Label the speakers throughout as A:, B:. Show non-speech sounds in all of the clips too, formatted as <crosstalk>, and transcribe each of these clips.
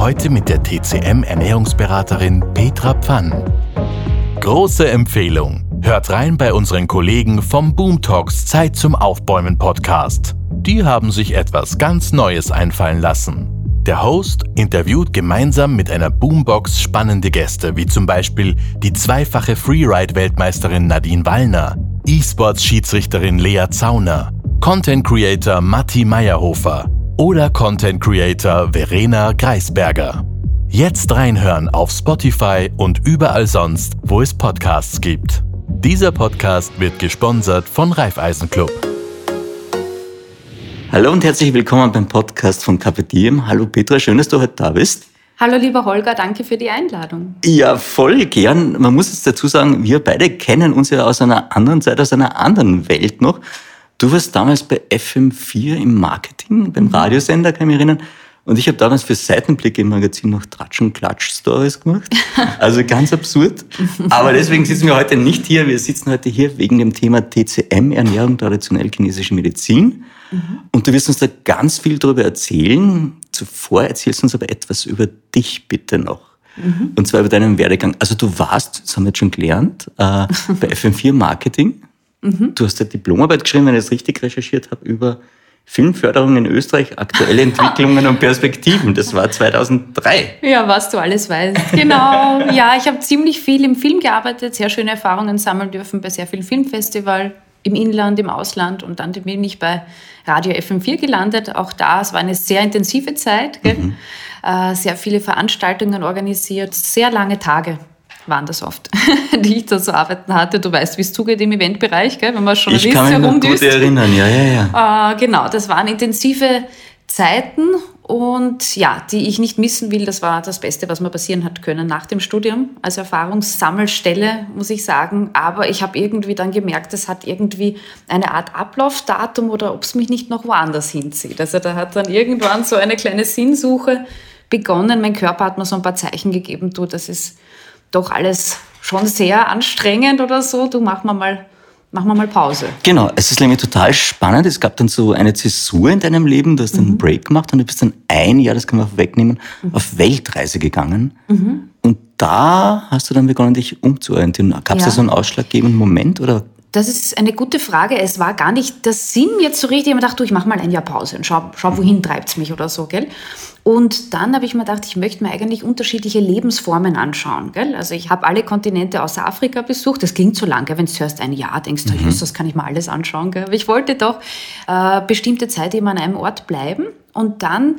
A: Heute mit der TCM Ernährungsberaterin Petra Pfann. Große Empfehlung. Hört rein bei unseren Kollegen vom Boom Talks Zeit zum Aufbäumen Podcast. Die haben sich etwas ganz Neues einfallen lassen. Der Host interviewt gemeinsam mit einer Boombox spannende Gäste, wie zum Beispiel die zweifache Freeride-Weltmeisterin Nadine Wallner, E-Sports-Schiedsrichterin Lea Zauner, Content-Creator Matti Meyerhofer oder Content Creator Verena Greisberger. Jetzt reinhören auf Spotify und überall sonst, wo es Podcasts gibt. Dieser Podcast wird gesponsert von Raiffeisen Club.
B: Hallo und herzlich willkommen beim Podcast von Diem. Hallo Petra, schön, dass du heute da bist.
C: Hallo lieber Holger, danke für die Einladung.
B: Ja, voll gern. Man muss jetzt dazu sagen, wir beide kennen uns ja aus einer anderen Zeit, aus einer anderen Welt noch. Du warst damals bei FM4 im Marketing, beim mhm. Radiosender, kann ich mich erinnern. Und ich habe damals für Seitenblick im Magazin noch Tratsch- und Klatsch-Stories gemacht. <laughs> Also ganz absurd. Aber deswegen sitzen wir heute nicht hier. Wir sitzen heute hier wegen dem Thema TCM, Ernährung, traditionell chinesische Medizin. Mhm. Und du wirst uns da ganz viel darüber erzählen. Zuvor erzählst du uns aber etwas über dich bitte noch. Mhm. Und zwar über deinen Werdegang. Also du warst, das haben wir jetzt schon gelernt, äh, bei <laughs> FM4 Marketing. Mhm. Du hast eine Diplomarbeit geschrieben, wenn ich es richtig recherchiert habe, über Filmförderung in Österreich, aktuelle Entwicklungen und Perspektiven. Das war 2003.
C: Ja, was du alles weißt. Genau. Ja, ich habe ziemlich viel im Film gearbeitet, sehr schöne Erfahrungen sammeln dürfen bei sehr vielen Filmfestivals im Inland, im Ausland und dann bin ich bei Radio FM4 gelandet. Auch da, es war eine sehr intensive Zeit, mhm. äh, sehr viele Veranstaltungen organisiert, sehr lange Tage waren das oft, <laughs> die ich da zu arbeiten hatte. Du weißt, wie es zugeht im Eventbereich, gell? wenn man schon
B: Ich kann mich noch gut erinnern, ja, ja,
C: ja. Äh, genau, das waren intensive Zeiten und ja, die ich nicht missen will. Das war das Beste, was mir passieren hat können nach dem Studium als Erfahrungssammelstelle, muss ich sagen. Aber ich habe irgendwie dann gemerkt, es hat irgendwie eine Art Ablaufdatum oder ob es mich nicht noch woanders hinzieht. Also da hat dann irgendwann so eine kleine Sinnsuche begonnen. Mein Körper hat mir so ein paar Zeichen gegeben, du, das ist doch alles schon sehr anstrengend oder so. Du mach mal mal machen wir mal Pause.
B: Genau, es ist nämlich total spannend. Es gab dann so eine Zäsur in deinem Leben, du hast einen mhm. Break gemacht und du bist dann ein Jahr, das kann man wegnehmen, mhm. auf Weltreise gegangen. Mhm. Und da hast du dann begonnen, dich umzuorientieren. Gab es ja. da so einen ausschlaggebenden Moment oder
C: das ist eine gute Frage. Es war gar nicht der Sinn jetzt so richtig. Ich habe mir gedacht, du, ich mache mal ein Jahr Pause und schau, schau wohin treibt es mich oder so, gell? Und dann habe ich mir gedacht, ich möchte mir eigentlich unterschiedliche Lebensformen anschauen. Gell? Also ich habe alle Kontinente außer Afrika besucht. Das klingt so lang, wenn du hörst, ein Jahr, denkst mhm. das kann ich mal alles anschauen. Gell? Aber ich wollte doch äh, bestimmte Zeit eben an einem Ort bleiben. Und dann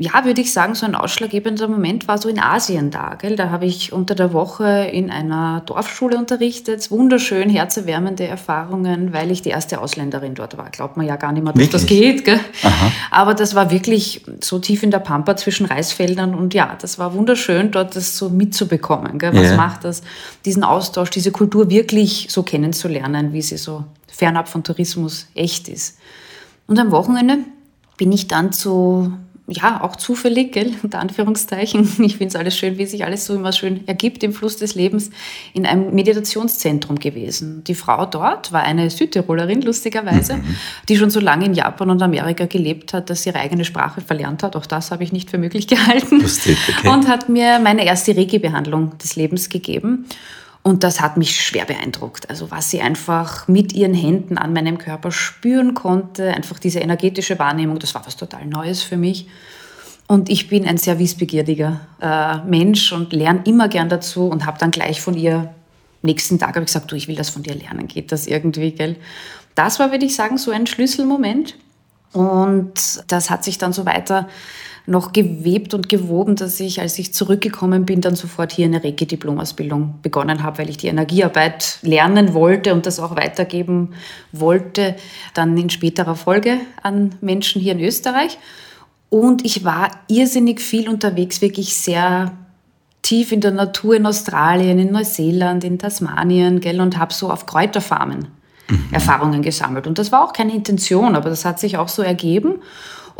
C: ja, würde ich sagen, so ein ausschlaggebender Moment war so in Asien da. Gell? Da habe ich unter der Woche in einer Dorfschule unterrichtet. Wunderschön, herzerwärmende Erfahrungen, weil ich die erste Ausländerin dort war. Glaubt man ja gar nicht mehr, dass wirklich? das geht. Gell? Aber das war wirklich so tief in der Pampa zwischen Reisfeldern und ja, das war wunderschön, dort das so mitzubekommen. Gell? Was ja. macht das, diesen Austausch, diese Kultur wirklich so kennenzulernen, wie sie so fernab von Tourismus echt ist. Und am Wochenende bin ich dann zu ja, auch zufällig, gell, <laughs> unter Anführungszeichen. Ich finde es alles schön, wie sich alles so immer schön ergibt im Fluss des Lebens, in einem Meditationszentrum gewesen. Die Frau dort war eine Südtirolerin, lustigerweise, mhm. die schon so lange in Japan und Amerika gelebt hat, dass sie ihre eigene Sprache verlernt hat. Auch das habe ich nicht für möglich <laughs> gehalten. Lustig, okay. Und hat mir meine erste Reiki-Behandlung des Lebens gegeben. Und das hat mich schwer beeindruckt. Also was sie einfach mit ihren Händen an meinem Körper spüren konnte, einfach diese energetische Wahrnehmung, das war was total Neues für mich. Und ich bin ein sehr wissbegieriger äh, Mensch und lerne immer gern dazu und habe dann gleich von ihr nächsten Tag ich gesagt, du, ich will das von dir lernen, geht das irgendwie, gell? Das war, würde ich sagen, so ein Schlüsselmoment. Und das hat sich dann so weiter noch gewebt und gewoben, dass ich, als ich zurückgekommen bin, dann sofort hier eine Reiki-Diplomausbildung begonnen habe, weil ich die Energiearbeit lernen wollte und das auch weitergeben wollte, dann in späterer Folge an Menschen hier in Österreich. Und ich war irrsinnig viel unterwegs, wirklich sehr tief in der Natur in Australien, in Neuseeland, in Tasmanien, gell, und habe so auf Kräuterfarmen mhm. Erfahrungen gesammelt. Und das war auch keine Intention, aber das hat sich auch so ergeben.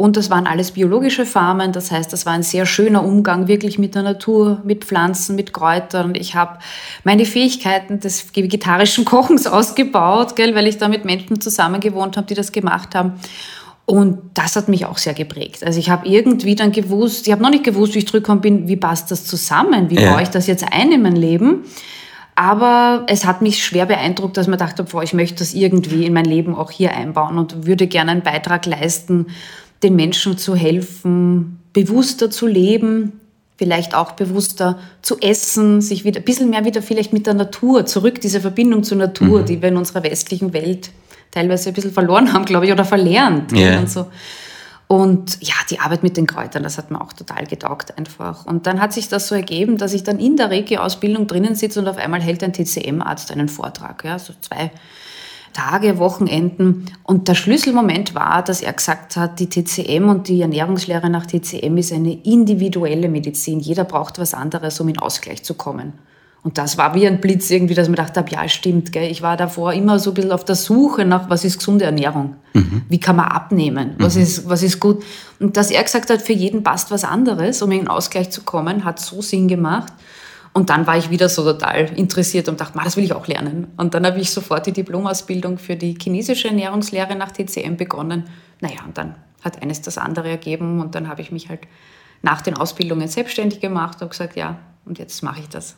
C: Und das waren alles biologische Farmen, das heißt, das war ein sehr schöner Umgang wirklich mit der Natur, mit Pflanzen, mit Kräutern. Ich habe meine Fähigkeiten des vegetarischen <laughs> Kochens ausgebaut, gell, weil ich da mit Menschen zusammen gewohnt habe, die das gemacht haben. Und das hat mich auch sehr geprägt. Also ich habe irgendwie dann gewusst, ich habe noch nicht gewusst, wie ich zurückgekommen bin, wie passt das zusammen, wie ja. baue ich das jetzt ein in mein Leben. Aber es hat mich schwer beeindruckt, dass man dachte, boah, ich möchte das irgendwie in mein Leben auch hier einbauen und würde gerne einen Beitrag leisten, den Menschen zu helfen, bewusster zu leben, vielleicht auch bewusster zu essen, sich wieder ein bisschen mehr wieder vielleicht mit der Natur zurück, diese Verbindung zur Natur, mhm. die wir in unserer westlichen Welt teilweise ein bisschen verloren haben, glaube ich, oder verlernt. Yeah. Und, so. und ja, die Arbeit mit den Kräutern, das hat mir auch total getaugt einfach. Und dann hat sich das so ergeben, dass ich dann in der Reiki-Ausbildung drinnen sitze und auf einmal hält ein TCM-Arzt einen Vortrag, ja, so zwei Tage, Wochenenden. Und der Schlüsselmoment war, dass er gesagt hat, die TCM und die Ernährungslehre nach TCM ist eine individuelle Medizin. Jeder braucht was anderes, um in Ausgleich zu kommen. Und das war wie ein Blitz irgendwie, dass man dachte, ja, stimmt. Gell? Ich war davor immer so ein bisschen auf der Suche nach, was ist gesunde Ernährung? Mhm. Wie kann man abnehmen? Was, mhm. ist, was ist gut? Und dass er gesagt hat, für jeden passt was anderes, um in den Ausgleich zu kommen, hat so Sinn gemacht. Und dann war ich wieder so total interessiert und dachte, das will ich auch lernen. Und dann habe ich sofort die Diplomausbildung für die chinesische Ernährungslehre nach TCM begonnen. Naja, und dann hat eines das andere ergeben und dann habe ich mich halt nach den Ausbildungen selbstständig gemacht und gesagt, ja, und jetzt mache ich das.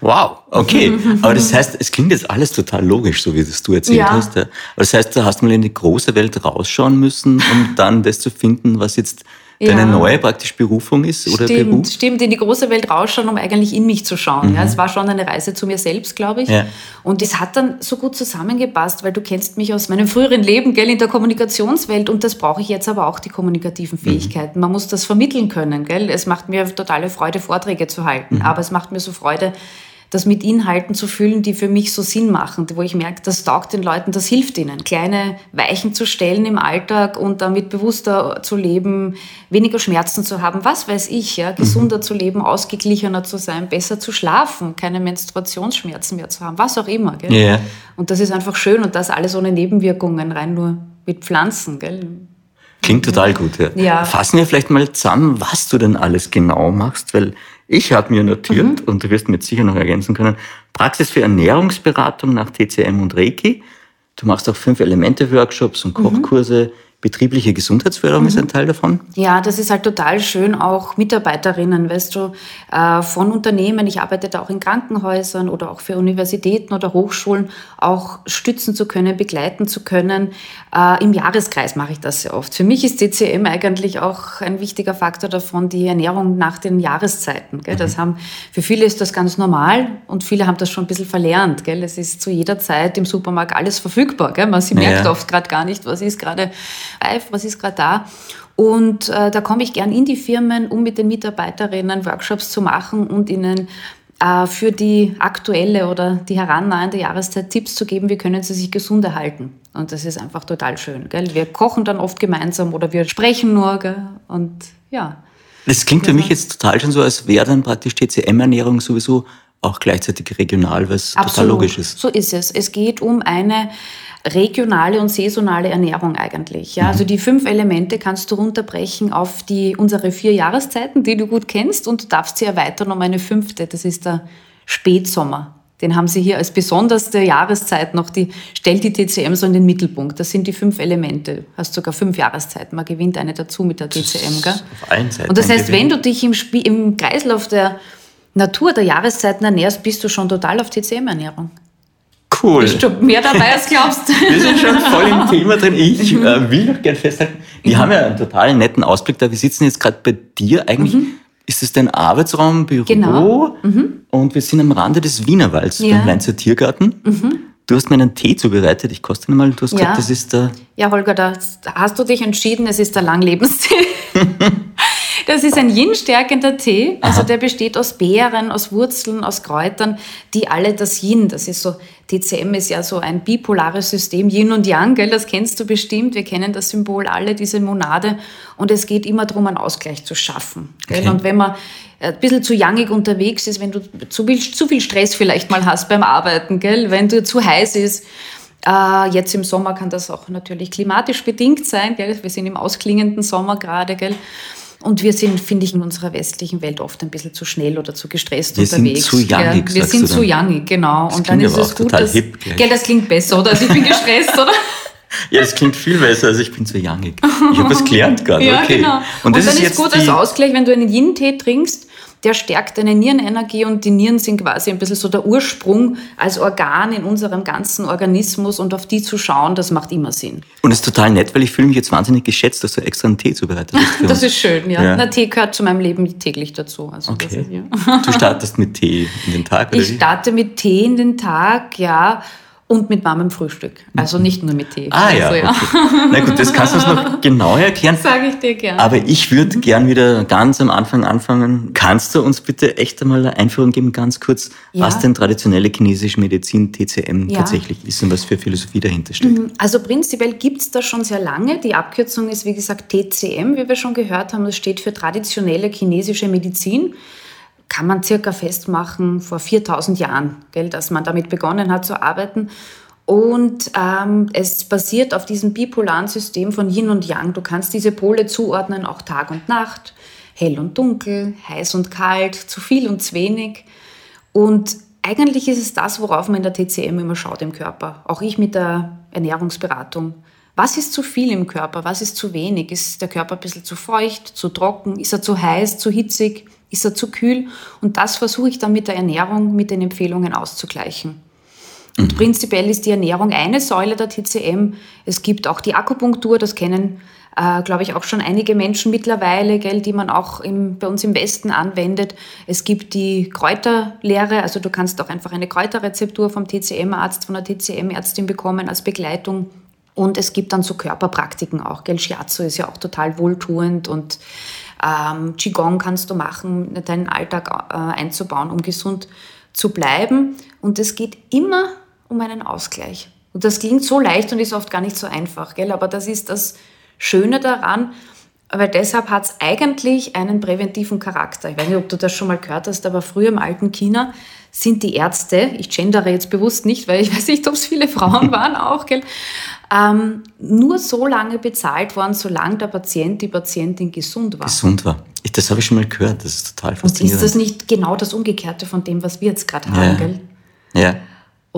B: Wow, okay. <laughs> Aber das heißt, es klingt jetzt alles total logisch, so wie das du erzählt ja. hast. Aber das heißt, du hast mal in die große Welt rausschauen müssen, um dann das zu finden, was jetzt deine ja. neue praktisch Berufung ist oder
C: stimmt,
B: Beruf?
C: Stimmt, in die große Welt rausschauen, um eigentlich in mich zu schauen. Mhm. Ja, es war schon eine Reise zu mir selbst, glaube ich. Ja. Und es hat dann so gut zusammengepasst, weil du kennst mich aus meinem früheren Leben, gell, in der Kommunikationswelt und das brauche ich jetzt aber auch, die kommunikativen mhm. Fähigkeiten. Mhm. Man muss das vermitteln können, gell. Es macht mir totale Freude, Vorträge zu halten, mhm. aber es macht mir so Freude, das mit Inhalten zu füllen, die für mich so Sinn machen, wo ich merke, das taugt den Leuten, das hilft ihnen. Kleine Weichen zu stellen im Alltag und damit bewusster zu leben, weniger Schmerzen zu haben, was weiß ich, ja, gesunder mhm. zu leben, ausgeglichener zu sein, besser zu schlafen, keine Menstruationsschmerzen mehr zu haben, was auch immer. Gell? Yeah. Und das ist einfach schön und das alles ohne Nebenwirkungen, rein nur mit Pflanzen. Gell?
B: Klingt total gut. Ja. ja. Fassen wir vielleicht mal zusammen, was du denn alles genau machst, weil ich habe mir notiert, mhm. und du wirst mir sicher noch ergänzen können, Praxis für Ernährungsberatung nach TCM und Reiki. Du machst auch fünf Elemente-Workshops und mhm. Kochkurse. Mhm betriebliche Gesundheitsförderung mhm. ist ein Teil davon?
C: Ja, das ist halt total schön, auch Mitarbeiterinnen, weißt du, äh, von Unternehmen, ich arbeite da auch in Krankenhäusern oder auch für Universitäten oder Hochschulen, auch stützen zu können, begleiten zu können. Äh, Im Jahreskreis mache ich das sehr oft. Für mich ist DCM eigentlich auch ein wichtiger Faktor davon, die Ernährung nach den Jahreszeiten. Gell? Das mhm. haben, für viele ist das ganz normal und viele haben das schon ein bisschen verlernt. Gell? Es ist zu jeder Zeit im Supermarkt alles verfügbar. Gell? Man sie merkt ja. oft gerade gar nicht, was ist gerade was ist gerade da. Und äh, da komme ich gern in die Firmen, um mit den Mitarbeiterinnen Workshops zu machen und ihnen äh, für die aktuelle oder die herannahende Jahreszeit Tipps zu geben, wie können sie sich gesund erhalten. Und das ist einfach total schön. Gell? Wir kochen dann oft gemeinsam oder wir sprechen nur. Gell? Und ja.
B: Das klingt für mich jetzt total schon so, als wäre dann praktisch TCM-Ernährung sowieso auch gleichzeitig regional, was Absolut. total logisch ist.
C: So ist es. Es geht um eine regionale und saisonale Ernährung eigentlich. Ja, also die fünf Elemente kannst du runterbrechen auf die, unsere vier Jahreszeiten, die du gut kennst und du darfst sie erweitern um eine fünfte. Das ist der Spätsommer. Den haben sie hier als besonderste Jahreszeit noch, die stellt die TCM so in den Mittelpunkt. Das sind die fünf Elemente. Hast sogar fünf Jahreszeiten. Man gewinnt eine dazu mit der TCM. Gell? Auf allen Seiten. Und das heißt, wenn du dich im, Spiel, im Kreislauf der Natur der Jahreszeiten ernährst, bist du schon total auf TCM-Ernährung.
B: Cool.
C: Bist du mehr dabei als <laughs> glaubst?
B: Wir sind schon voll im Thema drin. Ich äh, will noch gerne festhalten, wir mhm. haben ja einen total netten Ausblick da. Wir sitzen jetzt gerade bei dir. Eigentlich mhm. ist es dein Arbeitsraum, Büro. Genau. Mhm. Und wir sind am Rande des Wienerwalds ja. beim Leinzer Tiergarten. Mhm. Du hast mir einen Tee zubereitet. Ich koste ihn mal. Du hast ja. gesagt, das ist der...
C: Ja, Holger, da hast du dich entschieden, es ist der Langlebendstee. <laughs> <laughs> Das ist ein Yin-stärkender Tee. Also Aha. der besteht aus Beeren, aus Wurzeln, aus Kräutern, die alle das Yin, das ist so, TCM ist ja so ein bipolares System, Yin und Yang, gell? das kennst du bestimmt. Wir kennen das Symbol alle, diese Monade. Und es geht immer darum, einen Ausgleich zu schaffen. Okay. Und wenn man ein bisschen zu jangig unterwegs ist, wenn du zu viel, zu viel Stress vielleicht mal hast beim Arbeiten, gell? wenn du zu heiß ist. Äh, jetzt im Sommer kann das auch natürlich klimatisch bedingt sein. Gell? Wir sind im ausklingenden Sommer gerade. Gell? Und wir sind, finde ich, in unserer westlichen Welt oft ein bisschen zu schnell oder zu gestresst
B: wir
C: unterwegs.
B: Sind zu youngig,
C: ja, wir sind zu youngig, genau.
B: Das
C: und dann ist es gut,
B: total
C: dass,
B: hip,
C: gell, das klingt besser, oder? Also ich bin gestresst, oder? <laughs>
B: Ja, das klingt viel besser, als ich bin zu youngig. Ich habe es gelernt gerade. <laughs>
C: Ja,
B: okay.
C: genau.
B: Und, das
C: dann ist,
B: ist
C: gut als Ausgleich, wenn du einen Yin-Tee trinkst, der stärkt deine Nierenenergie und die Nieren sind quasi ein bisschen so der Ursprung als Organ in unserem ganzen Organismus und auf die zu schauen, das macht immer Sinn.
B: Und es ist total nett, weil ich fühle mich jetzt wahnsinnig geschätzt, dass du extra einen Tee zubereitet hast. <laughs>
C: Das ist schön, ja.
B: Ja.
C: Na, Tee gehört zu meinem Leben täglich dazu. Also das
B: Okay.
C: ist, ja.
B: Du startest mit Tee in den Tag, oder
C: Ich starte mit Tee in den Tag, ja, und mit warmem Frühstück. Also nicht nur mit Tee.
B: Ah ja,
C: also,
B: okay. Na gut, das kannst du uns noch <laughs> genauer erklären.
C: Sage ich dir gerne.
B: Aber ich würde gern wieder ganz am Anfang anfangen. Kannst du uns bitte echt einmal eine Einführung geben, ganz kurz,
C: Ja.
B: was denn traditionelle chinesische Medizin, TCM,
C: Ja.
B: tatsächlich ist und was für Philosophie dahinter steckt?
C: Also prinzipiell gibt es das schon sehr lange. Die Abkürzung ist, wie gesagt, TCM, wie wir schon gehört haben. Das steht für traditionelle chinesische Medizin. Kann man circa festmachen vor 4000 Jahren, gell, dass man damit begonnen hat zu arbeiten. Und ähm, es basiert auf diesem bipolaren System von Yin und Yang. Du kannst diese Pole zuordnen, auch Tag und Nacht, hell und dunkel, heiß und kalt, zu viel und zu wenig. Und eigentlich ist es das, worauf man in der TCM immer schaut im Körper. Auch ich mit der Ernährungsberatung. Was ist zu viel im Körper? Was ist zu wenig? Ist der Körper ein bisschen zu feucht, zu trocken? Ist er zu heiß, zu hitzig? Ist er zu kühl? Und das versuche ich dann mit der Ernährung, mit den Empfehlungen auszugleichen. Und prinzipiell ist die Ernährung eine Säule der TCM. Es gibt auch die Akupunktur, das kennen, äh, glaube ich, auch schon einige Menschen mittlerweile, gell, die man auch im, bei uns im Westen anwendet. Es gibt die Kräuterlehre, also du kannst auch einfach eine Kräuterrezeptur vom TCM-Arzt, von der TCM-Ärztin bekommen als Begleitung. Und es gibt dann so Körperpraktiken auch. Gell? Shiatsu ist ja auch total wohltuend und ähm, Qigong kannst du machen, deinen Alltag äh, einzubauen, um gesund zu bleiben. Und es geht immer um einen Ausgleich. Und das klingt so leicht und ist oft gar nicht so einfach, gell? aber das ist das Schöne daran, weil deshalb hat es eigentlich einen präventiven Charakter. Ich weiß nicht, ob du das schon mal gehört hast, aber früher im alten China sind die Ärzte, ich gendere jetzt bewusst nicht, weil ich weiß nicht, ob es viele Frauen <laughs> waren auch, gell, ähm, nur so lange bezahlt worden, solange der Patient, die Patientin gesund war.
B: Gesund war. Ich, das habe ich schon mal gehört, das ist total
C: Und
B: faszinierend.
C: ist das nicht genau das Umgekehrte von dem, was wir jetzt gerade haben,
B: Ja.
C: gell?
B: ja.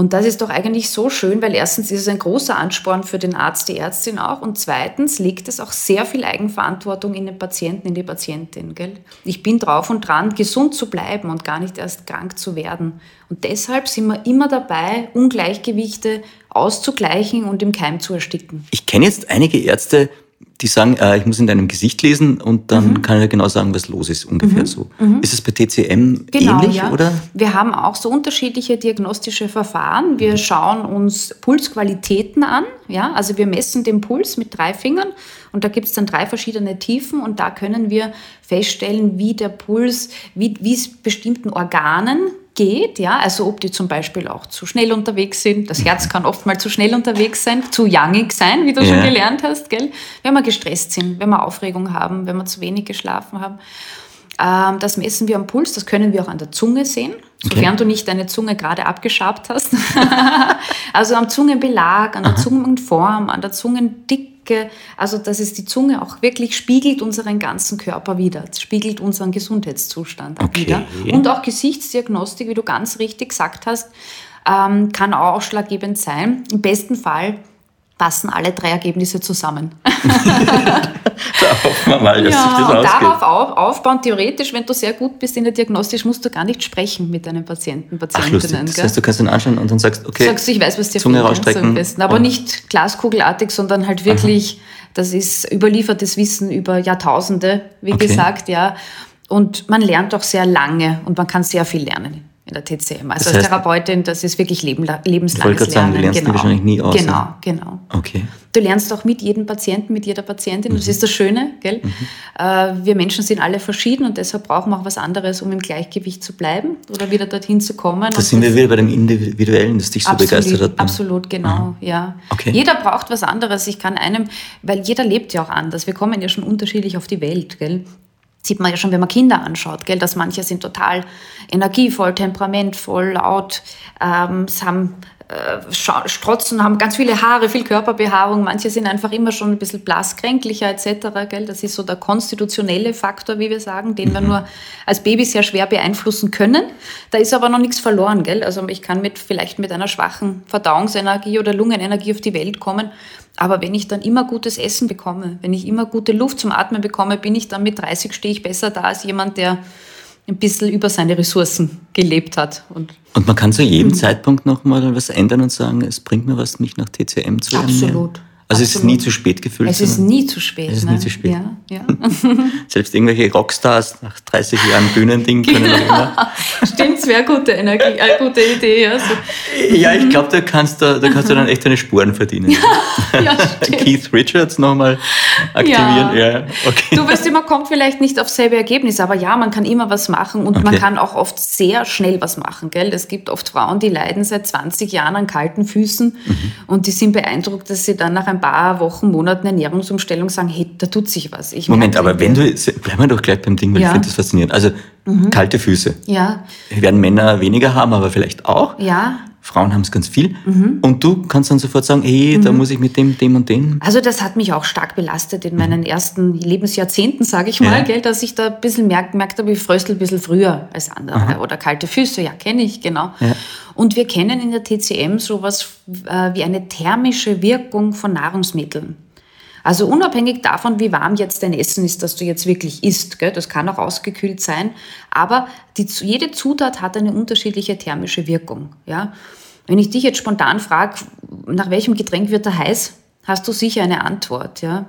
C: Und das ist doch eigentlich so schön, weil erstens ist es ein großer Ansporn für den Arzt, die Ärztin auch. Und zweitens legt es auch sehr viel Eigenverantwortung in den Patienten, in die Patientin. Gell? Ich bin drauf und dran, gesund zu bleiben und gar nicht erst krank zu werden. Und deshalb sind wir immer dabei, Ungleichgewichte auszugleichen und im Keim zu ersticken.
B: Ich kenne jetzt einige Ärzte, die sagen, äh, ich muss in deinem Gesicht lesen und dann
C: Mhm.
B: kann er genau sagen, was los ist, ungefähr so. Ist es bei TCM
C: Genau,
B: ähnlich,
C: ja.
B: oder?
C: Wir haben auch so unterschiedliche diagnostische Verfahren. Wir schauen uns Pulsqualitäten an. Ja? Also wir messen den Puls mit drei Fingern und da gibt es dann drei verschiedene Tiefen und da können wir feststellen, wie der Puls, wie wie es bestimmten Organen geht, ja, also ob die zum Beispiel auch zu schnell unterwegs sind. Das Herz kann oft mal zu schnell unterwegs sein, zu youngig sein, wie du schon
B: Ja.
C: gelernt hast, gell? Wenn wir gestresst sind, wenn wir Aufregung haben, wenn wir zu wenig geschlafen haben. Ähm, das messen wir am Puls, das können wir auch an der Zunge sehen, sofern du nicht deine Zunge gerade abgeschabt hast. <laughs> also am Zungenbelag, an der Zungenform, an der Zungendicke. Also, dass es die Zunge auch wirklich spiegelt unseren ganzen Körper wieder, spiegelt unseren Gesundheitszustand
B: Okay.
C: wieder. Und auch Gesichtsdiagnostik, wie du ganz richtig gesagt hast, ähm, kann auch ausschlaggebend sein. Im besten Fall passen alle drei Ergebnisse zusammen. <laughs>
B: Da hoffen wir mal, dass sich das
C: und
B: ausgeht.
C: darauf auf, aufbauen, theoretisch, wenn du sehr gut bist in der Diagnostik, musst du gar nicht sprechen mit deinen Patienten,
B: Ach,
C: Patientinnen.
B: lustig. Das
C: gell?
B: heißt, du kannst ihn anschauen und dann sagst, okay,
C: Sagst du, ich weiß, was dir
B: Zunge
C: ja,
B: rausstrecken
C: am besten. Aber nicht glaskugelartig, sondern halt wirklich, das ist überliefertes Wissen über Jahrtausende, wie
B: Okay.
C: gesagt, ja. Und man lernt auch sehr lange und man kann sehr viel lernen in der TCM. Also
B: Das
C: als
B: heißt-
C: Therapeutin, das ist wirklich
B: Ich wollte
C: lebenslanges
B: gerade sagen,
C: Lernen.
B: du lernst
C: genau.
B: wahrscheinlich nie aus,
C: Genau,
B: ja.
C: genau.
B: okay.
C: Du lernst auch mit jedem Patienten, mit jeder Patientin.
B: Mhm.
C: Das ist das Schöne, gell? Äh, wir Menschen sind alle verschieden und deshalb brauchen wir auch was anderes, um im Gleichgewicht zu bleiben oder wieder dorthin zu kommen.
B: Da sind wir wieder bei dem Individuellen, das dich so begeistert hat.
C: Absolut, genau, ja.
B: Okay.
C: Jeder braucht was anderes. Ich kann einem, weil jeder lebt ja auch anders. Wir kommen ja schon unterschiedlich auf die Welt, gell? Sieht man ja schon, wenn man Kinder anschaut, gell, dass manche sind total energievoll, temperamentvoll, laut, ähm, haben äh, strotzen, haben ganz viele Haare, viel Körperbehaarung. Manche sind einfach immer schon ein bisschen blass, kränklicher etc. Gell? Das ist so der konstitutionelle Faktor, wie wir sagen, den wir mhm. nur als Baby sehr schwer beeinflussen können. Da ist aber noch nichts verloren. Gell? Also ich kann mit, vielleicht mit einer schwachen Verdauungsenergie oder Lungenenergie auf die Welt kommen. Aber wenn ich dann immer gutes Essen bekomme, wenn ich immer gute Luft zum Atmen bekomme, bin ich dann mit 30 stehe ich besser da als jemand, der ein bisschen über seine Ressourcen gelebt hat.
B: Und, und man kann zu jedem mhm. Zeitpunkt nochmal was ändern und sagen, es bringt mir was, mich nach TCM zu
C: ernähren. Absolut.
B: Also es ist nie zu spät gefühlt.
C: Es ist nie zu spät.
B: Es ist ne? nie zu spät. Ja, ja. <laughs> <laughs> Selbst irgendwelche Rockstars nach 30 Jahren Bühnending können noch immer. <laughs>
C: Stimmt, es wäre gute Energie, eine gute Idee. Ja, so.
B: ja ich glaube, da kannst du, da kannst du dann echt deine Spuren verdienen. ja, Keith Richards nochmal aktivieren. Ja.
C: okay. Du weißt, man kommt vielleicht nicht aufs selbe Ergebnis, aber ja, man kann immer was machen und okay. man kann auch oft sehr schnell was machen. Gell? Es gibt oft Frauen, die leiden seit 20 Jahren an kalten Füßen mhm. und die sind beeindruckt, dass sie dann nach paar Wochen, Monaten Ernährungsumstellung sagen, hey, da tut sich was.
B: Ich Moment, aber wenn du, bleiben wir doch gleich beim Ding, weil ja. ich finde das faszinierend. Also mhm. kalte Füße.
C: Ja.
B: Werden Männer weniger haben, aber vielleicht auch.
C: Ja.
B: Frauen haben es ganz viel. Mhm. Und du kannst dann sofort sagen, hey, mhm. da muss ich mit dem, dem und dem.
C: Also das hat mich auch stark belastet in meinen ersten Lebensjahrzehnten, sage ich mal, ja. gell, dass ich da ein bisschen merkt, merkt habe, ich fröstel ein bisschen früher als andere. Aha. Oder kalte Füße, ja, kenne ich, genau. Ja. Und wir kennen in der TCM sowas äh, wie eine thermische Wirkung von Nahrungsmitteln. Also unabhängig davon, wie warm jetzt dein Essen ist, das du jetzt wirklich isst, gell, das kann auch ausgekühlt sein, aber die, jede Zutat hat eine unterschiedliche thermische Wirkung. Ja? Wenn ich dich jetzt spontan frage, nach welchem Getränk wird er heiß, hast du sicher eine Antwort. Ja?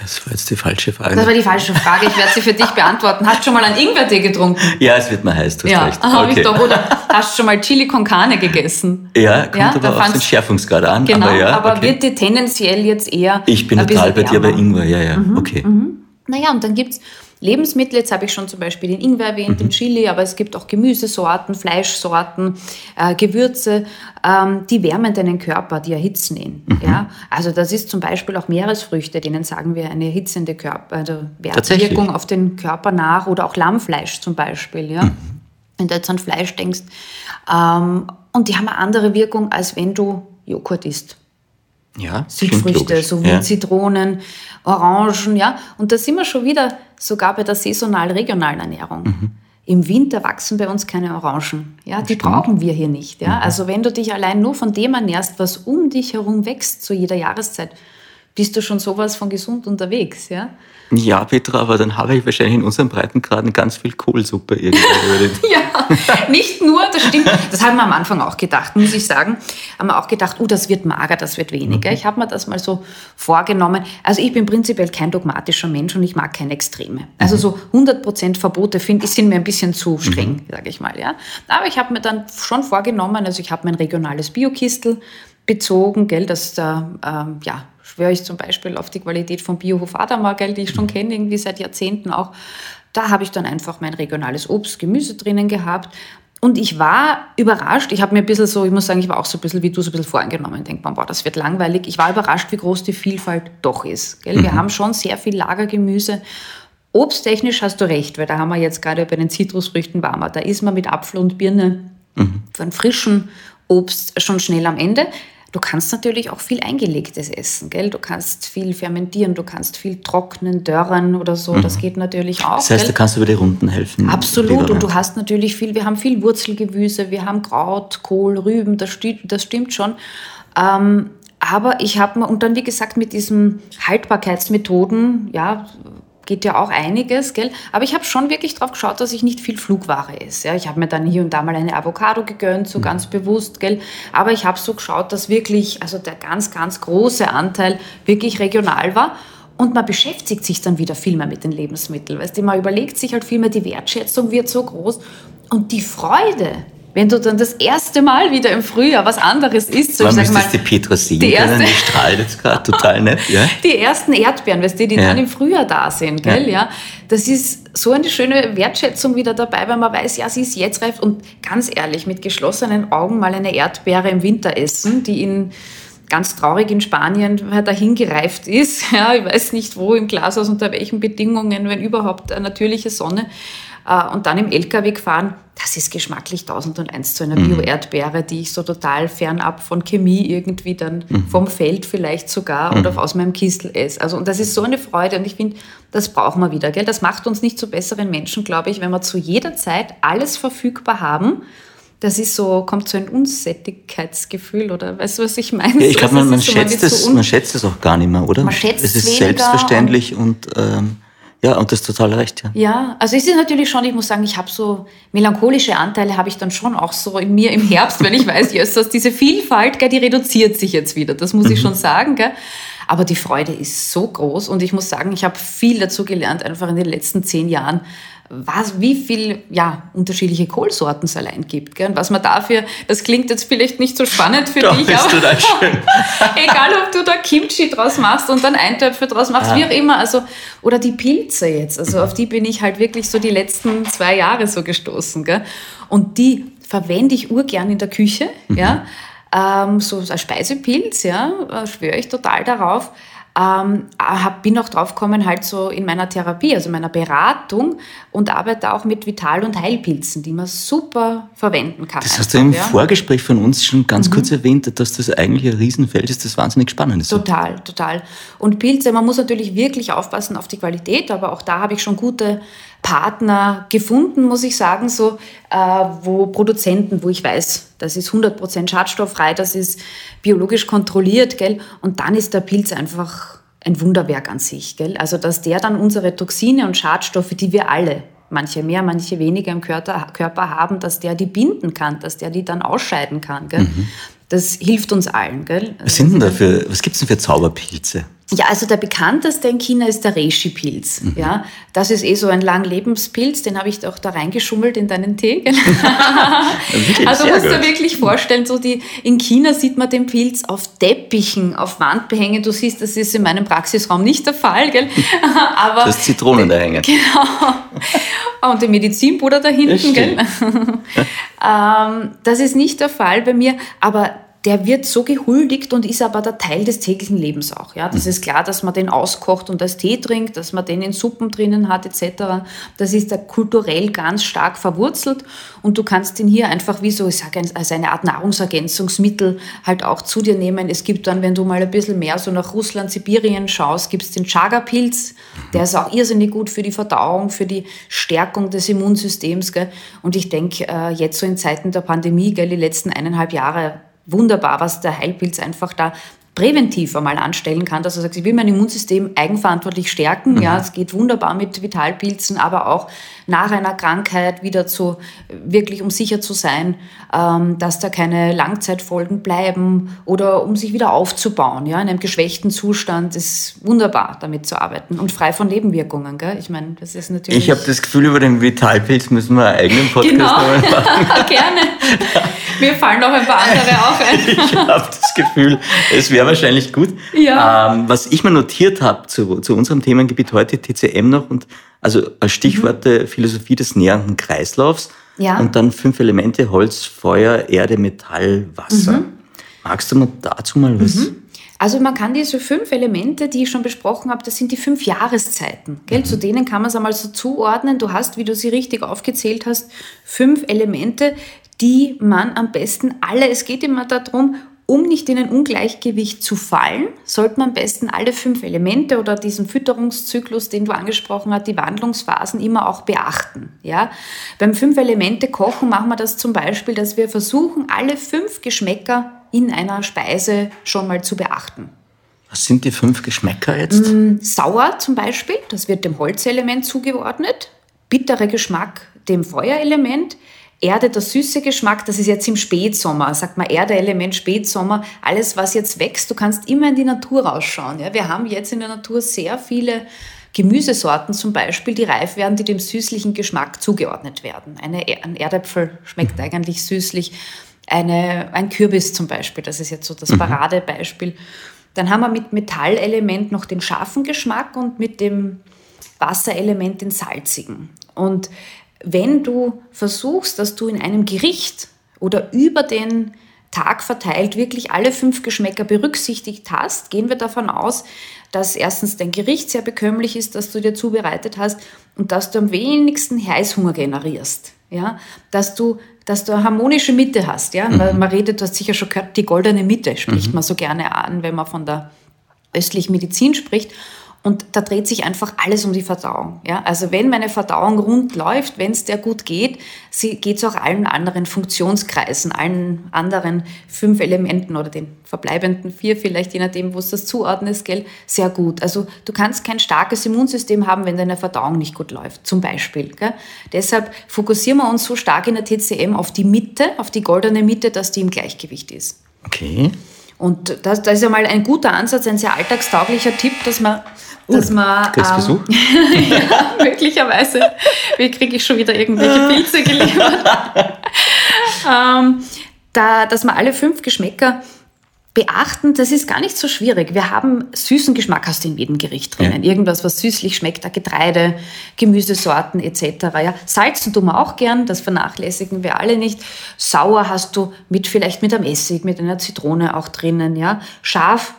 B: Das war jetzt die falsche Frage.
C: Das war die falsche Frage. Ich werde sie für dich beantworten. Hast du schon mal einen Ingwertee getrunken?
B: Ja, es wird mir heiß, du hast
C: ja,
B: recht.
C: Okay. Ich doch. Oder hast du schon mal Chili con Carne gegessen?
B: Ja, kommt ja, aber auf den Schärfungsgrad an.
C: Genau,
B: aber, ja,
C: aber okay. wird dir tendenziell jetzt eher
B: Ich bin total bei dir bei Ingwer, ja, ja, mhm, okay. Mhm.
C: Naja, und dann gibt es Lebensmittel, jetzt habe ich schon zum Beispiel den Ingwer erwähnt, mhm. den Chili, aber es gibt auch Gemüsesorten, Fleischsorten, äh, Gewürze, ähm, die wärmen deinen Körper, die erhitzen ihn. Mhm. Ja? Also das ist zum Beispiel auch Meeresfrüchte, denen sagen wir eine erhitzende Körper, also Wirkung auf den Körper nach oder auch Lammfleisch zum Beispiel. Ja? Mhm. Wenn du jetzt an Fleisch denkst. Ähm, und die haben eine andere Wirkung, als wenn du Joghurt isst.
B: Ja,
C: Südfrüchte, so wie ja. Zitronen, Orangen, ja. Und da sind wir schon wieder sogar bei der saisonal-regionalen Ernährung. Mhm. Im Winter wachsen bei uns keine Orangen. Ja, die Stimmt. brauchen wir hier nicht. Ja? Mhm. Also wenn du dich allein nur von dem ernährst, was um dich herum wächst zu jeder Jahreszeit, bist du schon sowas von gesund unterwegs. Ja?
B: Ja, Petra, aber dann habe ich wahrscheinlich in unseren Breitengraden ganz viel Kohlsuppe irgendwie. <laughs>
C: ja, nicht nur, das stimmt. Das haben wir am Anfang auch gedacht, muss ich sagen. Haben wir auch gedacht, oh, das wird mager, das wird weniger. Mhm. Ich habe mir das mal so vorgenommen. Also ich bin prinzipiell kein dogmatischer Mensch und ich mag keine Extreme. Also mhm. so 100% Verbote finde ich sind mir ein bisschen zu streng, mhm. sage ich mal. Ja. Aber ich habe mir dann schon vorgenommen, also ich habe mein regionales Biokistel bezogen, gell, dass da, ähm, ja, schwöre ich zum Beispiel auf die Qualität von Biohof Adamagel, die ich schon kenne, irgendwie seit Jahrzehnten auch. Da habe ich dann einfach mein regionales Obst, Gemüse drinnen gehabt. Und ich war überrascht, ich habe mir ein bisschen so, ich muss sagen, ich war auch so ein bisschen wie du, so ein bisschen voreingenommen. Denkt man, boah, das wird langweilig. Ich war überrascht, wie groß die Vielfalt doch ist. Gell? Wir mhm. haben schon sehr viel Lagergemüse. Obsttechnisch hast du recht, weil da haben wir jetzt gerade bei den Zitrusfrüchten warmer. Da ist man mit Apfel und Birne mhm. von frischem Obst schon schnell am Ende. Du kannst natürlich auch viel eingelegtes essen, gell? Du kannst viel fermentieren, du kannst viel trocknen, dörren oder so. Mhm. Das geht natürlich auch.
B: Das heißt,
C: gell?
B: du kannst über die Runden helfen.
C: Absolut. Und du hast natürlich viel, wir haben viel Wurzelgewüse, wir haben Kraut, Kohl, Rüben, das stimmt, das stimmt schon. Ähm, aber ich habe mir, und dann wie gesagt mit diesen Haltbarkeitsmethoden, ja, geht ja auch einiges, gell? Aber ich habe schon wirklich darauf geschaut, dass ich nicht viel Flugware esse. Ja? Ich habe mir dann hier und da mal eine Avocado gegönnt, so mhm. ganz bewusst, gell? Aber ich habe so geschaut, dass wirklich, also der ganz, ganz große Anteil wirklich regional war. Und man beschäftigt sich dann wieder viel mehr mit den Lebensmitteln. Weißt du, man überlegt sich halt viel mehr, die Wertschätzung wird so groß. Und die Freude, wenn du dann das erste Mal wieder im Frühjahr was anderes isst,
B: so Man ich sag mal, die sehen die, erste, die strahlt jetzt gerade total nett, ja? <laughs>
C: Die ersten Erdbeeren, weißt du, die ja. dann im Frühjahr da sind, gell, ja. ja. Das ist so eine schöne Wertschätzung wieder dabei, weil man weiß, ja, sie ist jetzt reif und ganz ehrlich, mit geschlossenen Augen mal eine Erdbeere im Winter essen, die in ganz traurig in Spanien dahin gereift ist. <laughs> Ja, ich weiß nicht wo im Glashaus, unter welchen Bedingungen, wenn überhaupt eine natürliche Sonne. Äh, und dann im LKW gefahren, das ist geschmacklich 1001 zu einer mhm. Bio-Erdbeere, die ich so total fernab von Chemie irgendwie dann mhm. vom Feld vielleicht sogar mhm. oder aus meinem Kistel esse. Also, und das ist so eine Freude und ich finde, das brauchen wir wieder. Gell? Das macht uns nicht zu besseren Menschen, glaube ich, wenn wir zu jeder Zeit alles verfügbar haben. Das ist so, kommt so ein Unsättigkeitsgefühl oder weißt du, was ich meine?
B: Ja, ich glaube, man, man, so, schätzt man, so man schätzt es auch gar nicht mehr, oder? Man schätzt es ist selbstverständlich und, und ähm ja, und das ist total recht, ja.
C: Ja, also es ist natürlich schon, ich muss sagen, ich habe so melancholische Anteile habe ich dann schon auch so in mir im Herbst, wenn ich weiß, dass diese Vielfalt, gell, die reduziert sich jetzt wieder. Das muss ich mhm. schon sagen, gell. Aber die Freude ist so groß und ich muss sagen, ich habe viel dazu gelernt, einfach in den letzten zehn Jahren, was, wie viel ja, unterschiedliche Kohlsorten es allein gibt. Gell? Und was man dafür, das klingt jetzt vielleicht nicht so spannend für <laughs>
B: Doch,
C: dich,
B: aber <laughs>
C: egal ob du da Kimchi draus machst und dann Eintöpfe draus machst, ah. wie auch immer. Also, oder die Pilze jetzt, also auf die bin ich halt wirklich so die letzten zwei Jahre so gestoßen. Gell? Und die verwende ich urgern in der Küche, mhm. ja. Ähm, so als Speisepilz, ja, äh, schwöre ich total darauf ähm, hab, bin auch drauf gekommen, halt so in meiner Therapie, also meiner Beratung und arbeite auch mit Vital- und Heilpilzen, die man super verwenden kann.
B: Das hast du im ja. Vorgespräch von uns schon ganz mhm. kurz erwähnt, dass das eigentlich ein Riesenfeld ist, das wahnsinnig spannend ist.
C: Total, total. Und Pilze, man muss natürlich wirklich aufpassen auf die Qualität, aber auch da habe ich schon gute Partner gefunden, muss ich sagen, so, äh, wo Produzenten, wo ich weiß, das ist 100% schadstofffrei, das ist biologisch kontrolliert, gell? Und dann ist der Pilz einfach ein Wunderwerk an sich, gell? Also, dass der dann unsere Toxine und Schadstoffe, die wir alle, manche mehr, manche weniger im Körper, Körper haben, dass der die binden kann, dass der die dann ausscheiden kann, gell? Mhm. Das hilft uns allen, gell?
B: Was sind denn da für, was gibt's denn für Zauberpilze?
C: Ja, also der bekannteste in China ist der Reishi-Pilz. Mhm. Ja, das ist eh so ein Langlebenspilz, den habe ich auch da reingeschummelt in deinen Tee. <laughs> also musst du dir wirklich vorstellen, so die, in China sieht man den Pilz auf Teppichen, auf Wandbehängen. Du siehst, das ist in meinem Praxisraum nicht der Fall. Gell? <laughs>
B: Aber, das Zitronen da hängen.
C: Genau. Und die Medizinpuder da hinten. Gell? <laughs> ähm, das ist nicht der Fall bei mir, aber der wird so gehuldigt und ist aber der Teil des täglichen Lebens auch. Ja, das mhm. ist klar, dass man den auskocht und als Tee trinkt, dass man den in Suppen drinnen hat etc. Das ist da kulturell ganz stark verwurzelt und du kannst ihn hier einfach wie so, ich sage, als eine Art Nahrungsergänzungsmittel halt auch zu dir nehmen. Es gibt dann, wenn du mal ein bisschen mehr so nach Russland, Sibirien schaust, gibt es den Chaga-Pilz. Der ist auch irrsinnig gut für die Verdauung, für die Stärkung des Immunsystems. Gell? Und ich denke, äh, jetzt so in Zeiten der Pandemie, gell, die letzten eineinhalb Jahre, wunderbar, was der Heilpilz einfach da präventiv einmal anstellen kann, dass er sagt, ich will mein Immunsystem eigenverantwortlich stärken. Mhm. Ja, es geht wunderbar mit Vitalpilzen, aber auch nach einer Krankheit wieder zu, wirklich um sicher zu sein, ähm, dass da keine Langzeitfolgen bleiben oder um sich wieder aufzubauen. Ja, in einem geschwächten Zustand ist wunderbar, damit zu arbeiten und frei von Nebenwirkungen. Gell? Ich meine, das ist natürlich.
B: Ich habe das Gefühl, über den Vitalpilz müssen wir einen eigenen Podcast
C: genau. <laughs> machen. Gerne. <laughs> Mir fallen noch ein paar andere <laughs> auch ein.
B: ich habe das Gefühl, es wäre wahrscheinlich gut. Ja. Ähm, was ich mir notiert habe zu, zu unserem Themengebiet heute, TCM noch, und also als Stichworte mhm. Philosophie des nähernden Kreislaufs ja. und dann fünf Elemente, Holz, Feuer, Erde, Metall, Wasser. Mhm. Magst du mal dazu mal was? Mhm.
C: Also man kann diese fünf Elemente, die ich schon besprochen habe, das sind die fünf Jahreszeiten. Gell? Mhm. Zu denen kann man es einmal so zuordnen. Du hast, wie du sie richtig aufgezählt hast, fünf Elemente, die man am besten alle, es geht immer darum, um nicht in ein Ungleichgewicht zu fallen, sollte man am besten alle fünf Elemente oder diesen Fütterungszyklus, den du angesprochen hast, die Wandlungsphasen immer auch beachten. Ja? Beim fünf Elemente kochen machen wir das zum Beispiel, dass wir versuchen, alle fünf Geschmäcker in einer Speise schon mal zu beachten.
B: Was sind die fünf Geschmäcker jetzt?
C: Mm, sauer zum Beispiel, das wird dem Holzelement zugeordnet. Bitterer Geschmack dem Feuerelement. Erde, der süße Geschmack, das ist jetzt im Spätsommer, sagt man Erde-Element, Spätsommer, alles was jetzt wächst, du kannst immer in die Natur rausschauen. Ja? Wir haben jetzt in der Natur sehr viele Gemüsesorten zum Beispiel, die reif werden, die dem süßlichen Geschmack zugeordnet werden. Eine, ein Erdäpfel schmeckt eigentlich süßlich, eine, ein Kürbis zum Beispiel, das ist jetzt so das mhm. Paradebeispiel. Dann haben wir mit Metallelement noch den scharfen Geschmack und mit dem Wasserelement den salzigen. Und wenn du versuchst, dass du in einem Gericht oder über den Tag verteilt wirklich alle fünf Geschmäcker berücksichtigt hast, gehen wir davon aus, dass erstens dein Gericht sehr bekömmlich ist, das du dir zubereitet hast und dass du am wenigsten Heißhunger generierst. Ja, dass du, dass du eine harmonische Mitte hast. Ja, mhm. man redet, du hast sicher schon gehört, die goldene Mitte spricht mhm. man so gerne an, wenn man von der östlichen Medizin spricht. Und da dreht sich einfach alles um die Verdauung. Ja? Also wenn meine Verdauung rund läuft, wenn es der gut geht, geht es auch allen anderen Funktionskreisen, allen anderen fünf Elementen oder den verbleibenden vier, vielleicht je nachdem, wo es das zuordnet, gell, sehr gut. Also du kannst kein starkes Immunsystem haben, wenn deine Verdauung nicht gut läuft, zum Beispiel. Gell? Deshalb fokussieren wir uns so stark in der TCM auf die Mitte, auf die goldene Mitte, dass die im Gleichgewicht ist.
B: Okay.
C: Und das, das ist ja mal ein guter Ansatz, ein sehr alltagstauglicher Tipp, dass man dass man.
B: Kriegst ähm, Besuch? <laughs>
C: ja, möglicherweise. Wie kriege ich schon wieder irgendwelche Pilze geliefert? <laughs> ähm, da, dass man alle fünf Geschmäcker beachten, das ist gar nicht so schwierig. Wir haben süßen Geschmack hast du in jedem Gericht drinnen. Ja. Irgendwas, was süßlich schmeckt, Getreide, Gemüsesorten etc. Ja, salzen tun wir auch gern, das vernachlässigen wir alle nicht. Sauer hast du mit vielleicht mit einem Essig, mit einer Zitrone auch drinnen. Ja, scharf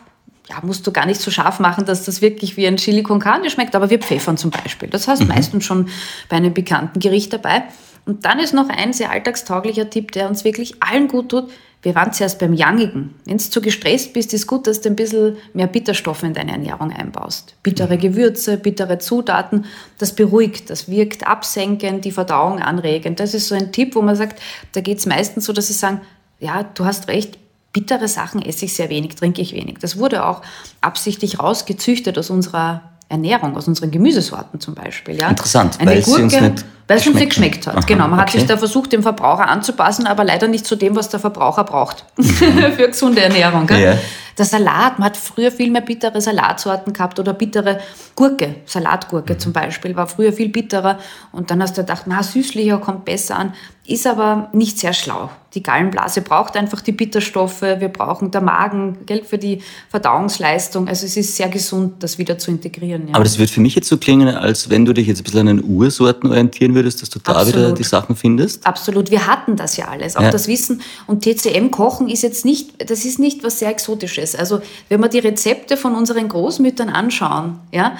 C: ja, musst du gar nicht so scharf machen, dass das wirklich wie ein Chili con carne schmeckt, aber wir pfeffern zum Beispiel. Das hast mhm. meistens schon bei einem bekannten Gericht dabei. Und dann ist noch ein sehr alltagstauglicher Tipp, der uns wirklich allen gut tut. Wir waren zuerst beim Yangigen. Wenn du zu gestresst bist, ist gut, dass du ein bisschen mehr Bitterstoffe in deine Ernährung einbaust. Bittere mhm. Gewürze, bittere Zutaten, das beruhigt, das wirkt absenkend, die Verdauung anregend. Das ist so ein Tipp, wo man sagt, da geht es meistens so, dass sie sagen, ja, du hast recht, bittere Sachen esse ich sehr wenig, trinke ich wenig. Das wurde auch absichtlich rausgezüchtet aus unserer Ernährung, aus unseren Gemüsesorten zum Beispiel. Ja.
B: Interessant,
C: Eine weil Gurke, uns nicht weil es uns nicht geschmeckt hat. Aha, genau, man hat sich da versucht, dem Verbraucher anzupassen, aber leider nicht zu dem, was der Verbraucher braucht mhm. <laughs> für gesunde Ernährung. Gell? Ja. Der Salat, man hat früher viel mehr bittere Salatsorten gehabt oder bittere Gurke, Salatgurke mhm. zum Beispiel, war früher viel bitterer. Und dann hast du gedacht, na, süßlicher kommt besser an. Ist aber nicht sehr schlau. Die Gallenblase braucht einfach die Bitterstoffe. Wir brauchen der Magen, Geld für die Verdauungsleistung. Also es ist sehr gesund, das wieder zu integrieren.
B: Ja. Aber das wird für mich jetzt so klingen, als wenn du dich jetzt ein bisschen an den Ursorten orientieren würdest, dass du da Absolut. wieder die Sachen findest.
C: Absolut. Wir hatten das ja alles. Auch ja. das Wissen. Und TCM-Kochen ist jetzt nicht, das ist nicht was sehr Exotisches. Also wenn wir die Rezepte von unseren Großmüttern anschauen, ja,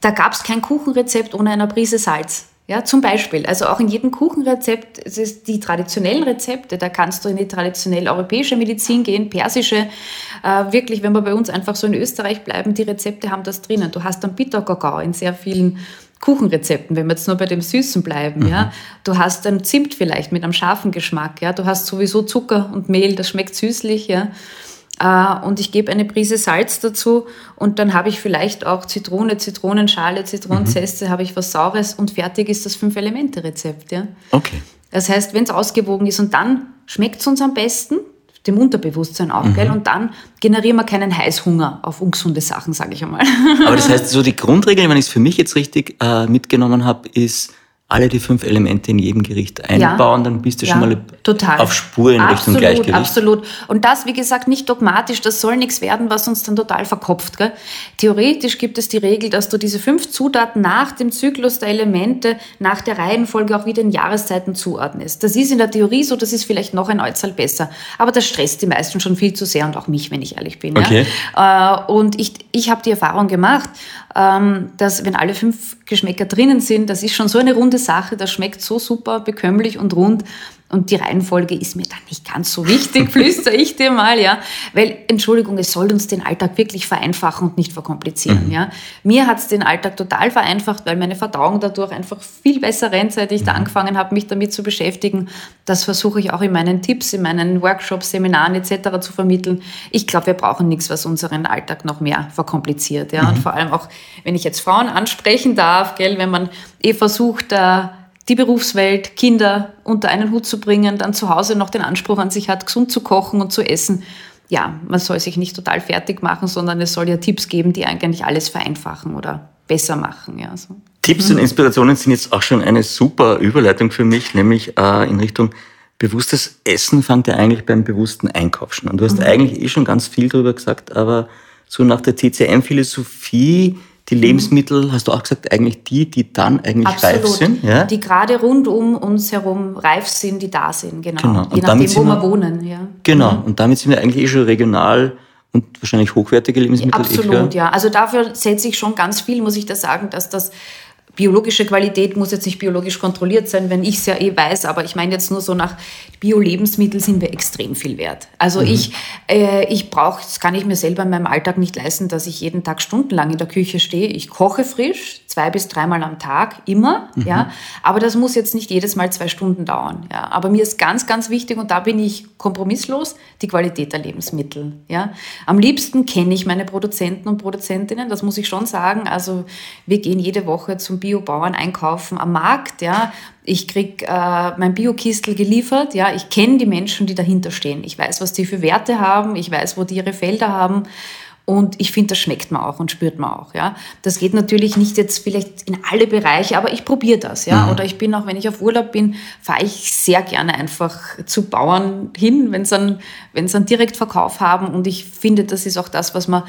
C: da gab es kein Kuchenrezept ohne eine Prise Salz. Ja, zum Beispiel, also auch in jedem Kuchenrezept, es ist die traditionellen Rezepte, da kannst du in die traditionell europäische Medizin gehen, persische, äh, wirklich, wenn wir bei uns einfach so in Österreich bleiben, die Rezepte haben das drinnen. Du hast dann Bitterkakao in sehr vielen Kuchenrezepten, wenn wir jetzt nur bei dem Süßen bleiben, mhm. ja. Du hast ein Zimt vielleicht mit einem scharfen Geschmack, ja. Du hast sowieso Zucker und Mehl, das schmeckt süßlich, ja. Äh, und ich gebe eine Prise Salz dazu und dann habe ich vielleicht auch Zitrone, Zitronenschale, Zitronenzeste, mhm. habe ich was Saures und fertig ist das Fünf-Elemente-Rezept. Ja?
B: Okay.
C: Das heißt, wenn es ausgewogen ist und dann schmeckt es uns am besten, dem Unterbewusstsein auch, mhm. gell? Und dann generieren wir keinen Heißhunger auf ungesunde Sachen, sage ich einmal.
B: Aber das <laughs> heißt, so die Grundregel, wenn ich es für mich jetzt richtig äh, mitgenommen habe, ist, alle die fünf Elemente in jedem Gericht einbauen, ja, dann bist du ja, schon mal total. auf Spur in absolut, Richtung Gleichgewicht.
C: Absolut. Und das, wie gesagt, nicht dogmatisch, das soll nichts werden, was uns dann total verkopft. Gell? Theoretisch gibt es die Regel, dass du diese fünf Zutaten nach dem Zyklus der Elemente, nach der Reihenfolge auch wieder in Jahreszeiten zuordnest. Das ist in der Theorie so, das ist vielleicht noch ein Äußerl besser. Aber das stresst die meisten schon viel zu sehr und auch mich, wenn ich ehrlich bin.
B: Okay.
C: Ja? Äh, und ich, ich habe die Erfahrung gemacht, ähm, dass wenn alle fünf Geschmäcker drinnen sind, das ist schon so eine runde Sache, das schmeckt so super bekömmlich und rund, und die Reihenfolge ist mir dann nicht ganz so wichtig, <laughs> flüstere ich dir mal, ja. Weil, Entschuldigung, es soll uns den Alltag wirklich vereinfachen und nicht verkomplizieren, mhm. ja. Mir hat es den Alltag total vereinfacht, weil meine Verdauung dadurch einfach viel besser rennt, seit ich da mhm. angefangen habe, mich damit zu beschäftigen. Das versuche ich auch in meinen Tipps, in meinen Workshops, Seminaren etc. zu vermitteln. Ich glaube, wir brauchen nichts, was unseren Alltag noch mehr verkompliziert, ja. Mhm. Und vor allem auch, wenn ich jetzt Frauen ansprechen darf, gell, wenn man eh versucht, da die Berufswelt, Kinder unter einen Hut zu bringen, dann zu Hause noch den Anspruch an sich hat, gesund zu kochen und zu essen. Ja, man soll sich nicht total fertig machen, sondern es soll ja Tipps geben, die eigentlich alles vereinfachen oder besser machen. Ja, so.
B: Tipps und Inspirationen sind jetzt auch schon eine super Überleitung für mich, nämlich äh, in Richtung bewusstes Essen fängt ja eigentlich beim bewussten Einkauf schon. Und du hast mhm. eigentlich eh schon ganz viel darüber gesagt, aber so nach der TCM-Philosophie die Lebensmittel, hast du auch gesagt, eigentlich die, die dann eigentlich
C: Absolut.
B: reif sind. Ja?
C: Die gerade rund um uns herum reif sind, die da sind, genau.
B: Genau.
C: Je
B: Und damit
C: nachdem, wo
B: sind
C: wir
B: wir-
C: wohnen. Ja.
B: Genau, und damit sind wir eigentlich eh schon regional und wahrscheinlich hochwertige Lebensmittel. eh
C: Absolut, ja. Also dafür setze ich schon ganz viel, muss ich da sagen, dass das biologische Qualität muss jetzt nicht biologisch kontrolliert sein, wenn ich es ja eh weiß, aber ich meine jetzt nur so nach Bio-Lebensmitteln sind wir extrem viel wert. Also ich, äh, ich brauche, das kann ich mir selber in meinem Alltag nicht leisten, dass ich jeden Tag stundenlang in der Küche stehe. Ich koche frisch, zwei bis dreimal am Tag, immer, ja. Aber das muss jetzt nicht jedes Mal zwei Stunden dauern, ja. Aber mir ist ganz, ganz wichtig und da bin ich kompromisslos, die Qualität der Lebensmittel, ja. Am liebsten kenne ich meine Produzenten und Produzentinnen, das muss ich schon sagen. Also wir gehen jede Woche zum Biobauern einkaufen am Markt, ja. Ich krieg äh, mein Biokistel geliefert, ja. Ich kenne die Menschen, die dahinter stehen. Ich weiß, was die für Werte haben. Ich weiß, wo die ihre Felder haben. Und ich finde, das schmeckt man auch und spürt man auch. Ja, das geht natürlich nicht jetzt vielleicht in alle Bereiche, aber ich probiere das. Ja, oder ich bin auch, wenn ich auf Urlaub bin, fahre ich sehr gerne einfach zu Bauern hin, wenn sie einen, wenn sie einen Direktverkauf haben. Und ich finde, das ist auch das, was wir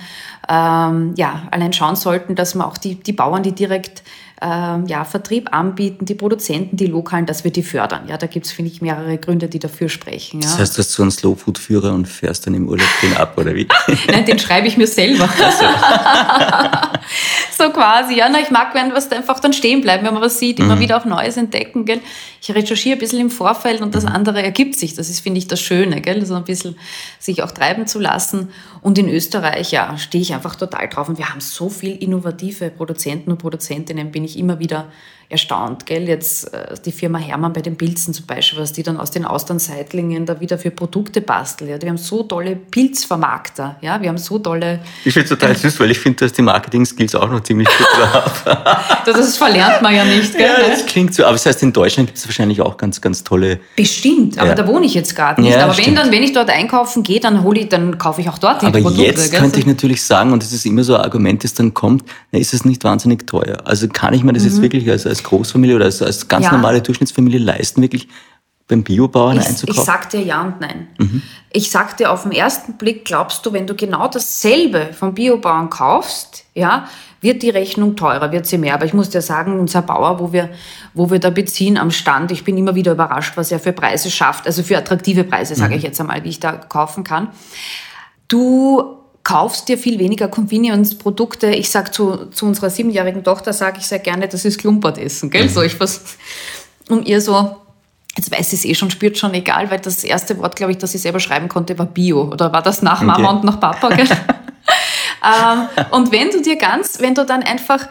C: ähm, ja allein schauen sollten, dass wir auch die die Bauern, die direkt ähm, ja, Vertrieb anbieten, die Produzenten, die Lokalen, dass wir die fördern. Ja, da gibt es, finde ich, mehrere Gründe, die dafür sprechen. Ja.
B: Das heißt, du hast so einen Slow-Food-Führer und fährst dann im Urlaub den ab, oder wie? <laughs>
C: Nein, den schreibe ich mir selber. <laughs> so quasi, ja. Na, ich mag, wenn was einfach dann stehen bleibt, wenn man was sieht, immer wieder auch Neues entdecken, gell. Ich recherchiere ein bisschen im Vorfeld und das andere ergibt sich. Das ist, finde ich, das Schöne, gell. So ein bisschen sich auch treiben zu lassen. Und in Österreich, ja, stehe ich einfach total drauf. Und wir haben so viel innovative Produzenten und Produzentinnen, bin ich immer wieder erstaunt, gell. Jetzt äh, die Firma Hermann bei den Pilzen zum Beispiel, was die dann aus den Austern-Seitlingen da wieder für Produkte basteln. Ja. Wir haben so tolle Pilzvermarkter, ja. Wir haben so tolle
B: Ich finde es total süß, weil ich finde, du hast die Marketing-Skills auch noch ziemlich gut drauf. <laughs>
C: Das, verlernt man ja nicht, gell?
B: ja, das klingt so. Aber das heißt, in Deutschland gibt es wahrscheinlich auch ganz, ganz tolle.
C: Bestimmt, aber
B: Ja.
C: da wohne ich jetzt gerade nicht.
B: Ja,
C: aber wenn, dann, wenn ich dort einkaufen gehe, dann hole ich, dann kaufe ich auch dort die
B: Aber
C: Produkte.
B: jetzt
C: gell?
B: könnte ich natürlich sagen, und das ist immer so ein Argument, das dann kommt, na, ist es nicht wahnsinnig teuer. Also kann ich mir das jetzt wirklich als, als Großfamilie oder als, als ganz
C: Mhm. Ja.
B: normale Durchschnittsfamilie leisten, wirklich beim Biobauern
C: ich, ich
B: einzukaufen?
C: sag dir ja und nein. Ich sag dir auf den ersten Blick, glaubst du, wenn du genau dasselbe vom Biobauern kaufst, ja, wird die Rechnung teurer, wird sie mehr. Aber ich muss dir sagen, unser Bauer, wo wir, wo wir da beziehen am Stand, ich bin immer wieder überrascht, was er für Preise schafft, also für attraktive Preise, sage ich jetzt einmal, wie ich da kaufen kann. Du kaufst dir viel weniger Convenience-Produkte. Ich sag zu, zu unserer siebenjährigen Tochter, sage ich sehr gerne, das ist Klumpertessen, gell? So, ich was, um ihr so, jetzt weiß sie es eh schon, spürt schon, egal, weil das erste Wort, glaube ich, das sie selber schreiben konnte, war Bio. Oder war das nach Mama
B: Okay.
C: und nach Papa, gell? <laughs> ähm, und wenn du dir ganz, wenn du dann einfach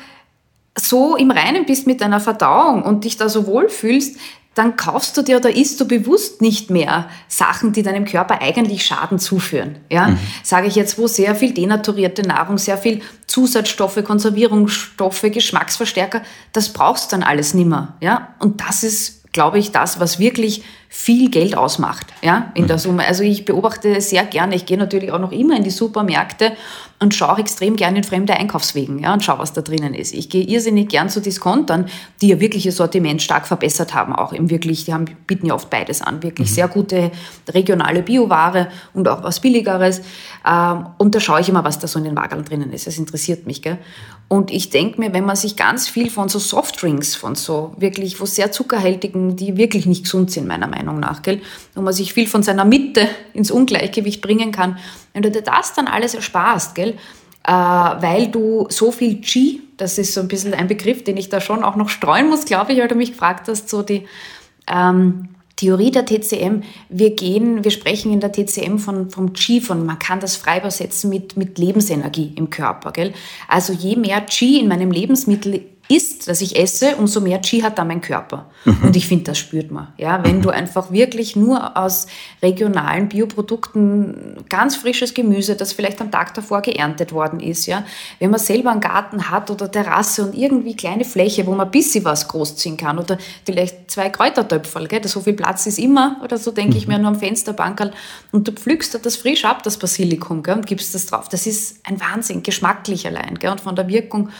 C: so im Reinen bist mit deiner Verdauung und dich da so wohlfühlst, dann kaufst du dir oder isst du bewusst nicht mehr Sachen, die deinem Körper eigentlich Schaden zuführen. Ja? Sage ich jetzt, wo sehr viel denaturierte Nahrung, sehr viel Zusatzstoffe, Konservierungsstoffe, Geschmacksverstärker, das brauchst dann alles nimmer. Ja? Und das ist, glaube ich, das, was wirklich viel Geld ausmacht, ja, in der Summe. Also ich beobachte sehr gerne, ich gehe natürlich auch noch immer in die Supermärkte und schaue auch extrem gerne in fremde Einkaufswegen, ja, und schaue, was da drinnen ist. Ich gehe irrsinnig gern zu Diskontern, die ja wirklich ihr Sortiment stark verbessert haben, auch im wirklich, die haben, bieten ja oft beides an, wirklich sehr gute regionale Bioware und auch was Billigeres. Ähm, und da schaue ich immer, was da so in den Wageln drinnen ist. Das interessiert mich, gell. Und ich denke mir, wenn man sich ganz viel von so Softdrinks, von so wirklich, wo sehr zuckerhaltigen, die wirklich nicht gesund sind, meiner Meinung nach, gell, wo man sich viel von seiner Mitte ins Ungleichgewicht bringen kann, wenn du dir das dann alles ersparst, gell, äh, weil du so viel G, das ist so ein bisschen ein Begriff, den ich da schon auch noch streuen muss, glaube ich, weil du mich gefragt hast, so die ähm, Theorie der TCM, wir gehen, wir sprechen in der TCM von, vom Qi, von man kann das frei übersetzen mit, mit Lebensenergie im Körper. Gell? Also je mehr Qi in meinem Lebensmittel ist, das ich esse, umso mehr Qi hat dann mein Körper. Und ich finde, das spürt man. Ja? Wenn du einfach wirklich nur aus regionalen Bioprodukten ganz frisches Gemüse, das vielleicht am Tag davor geerntet worden ist, ja, wenn man selber einen Garten hat oder Terrasse und irgendwie kleine Fläche, wo man ein bisschen was großziehen kann oder vielleicht zwei Kräutertöpferl, gell, so viel Platz ist immer oder so, denke ich mir, nur am Fensterbankerl und du pflückst das frisch ab, das Basilikum, gell, und gibst das drauf. Das ist ein Wahnsinn, geschmacklich allein gell, und von der Wirkung.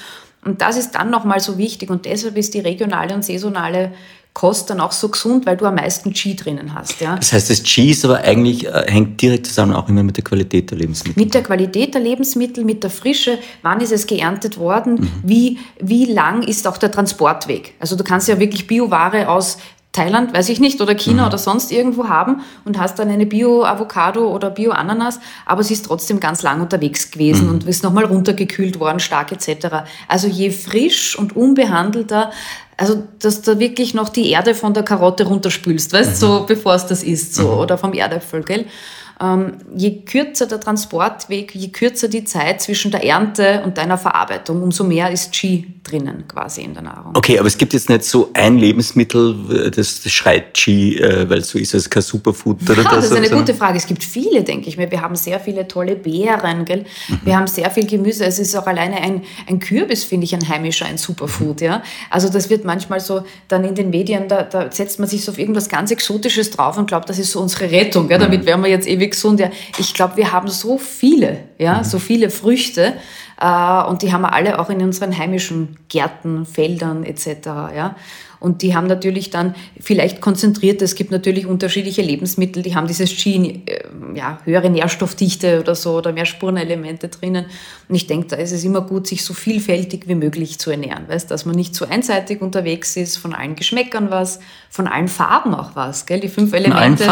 C: Und das ist dann nochmal so wichtig und deshalb ist die regionale und saisonale Kost dann auch so gesund, weil du am meisten Qi drinnen hast. Ja.
B: Das heißt, das Qi ist aber eigentlich, äh, hängt direkt zusammen auch immer mit der Qualität der Lebensmittel.
C: Mit der Qualität der Lebensmittel, mit der Frische, wann ist es geerntet worden, mhm. wie, wie lang ist auch der Transportweg. Also du kannst ja wirklich Bioware aus Thailand, weiß ich nicht, oder China mhm. oder sonst irgendwo haben und hast dann eine Bio-Avocado oder Bio-Ananas, aber sie ist trotzdem ganz lang unterwegs gewesen mhm. und ist nochmal runtergekühlt worden, stark etc. Also je frisch und unbehandelter, also dass du wirklich noch die Erde von der Karotte runterspülst, weißt, mhm. so bevor es das ist, so, mhm. oder vom Erdäpfel, gell? Ähm, je kürzer der Transportweg, je kürzer die Zeit zwischen der Ernte und deiner Verarbeitung, umso mehr ist Qi drinnen quasi in der Nahrung.
B: Okay, aber es gibt jetzt nicht so ein Lebensmittel, das, das schreit Qi, äh, weil so ist es kein Superfood <laughs>
C: oder ja, das ist eine so. gute Frage. Es gibt viele, denke ich mir. Wir haben sehr viele tolle Beeren, gell? Mhm. Wir haben sehr viel Gemüse. Es ist auch alleine ein, ein Kürbis, finde ich, ein heimischer, ein Superfood, ja. Also das wird manchmal so dann in den Medien, da, da setzt man sich so auf irgendwas ganz Exotisches drauf und glaubt, das ist so unsere Rettung, gell? Damit mhm. werden wir jetzt ewig gesund. Ja, ich glaube, wir haben so viele, ja, mhm. so viele Früchte äh, und die haben wir alle auch in unseren heimischen Gärten, Feldern etc. Ja. Und die haben natürlich dann vielleicht konzentriert, es gibt natürlich unterschiedliche Lebensmittel, die haben dieses Gene, äh, ja, höhere Nährstoffdichte oder so oder mehr Spurenelemente drinnen. Und ich denke, da ist es immer gut, sich so vielfältig wie möglich zu ernähren, weißt, dass man nicht zu einseitig unterwegs ist, von allen Geschmäckern was, von allen Farben auch was, gell? Die fünf Elemente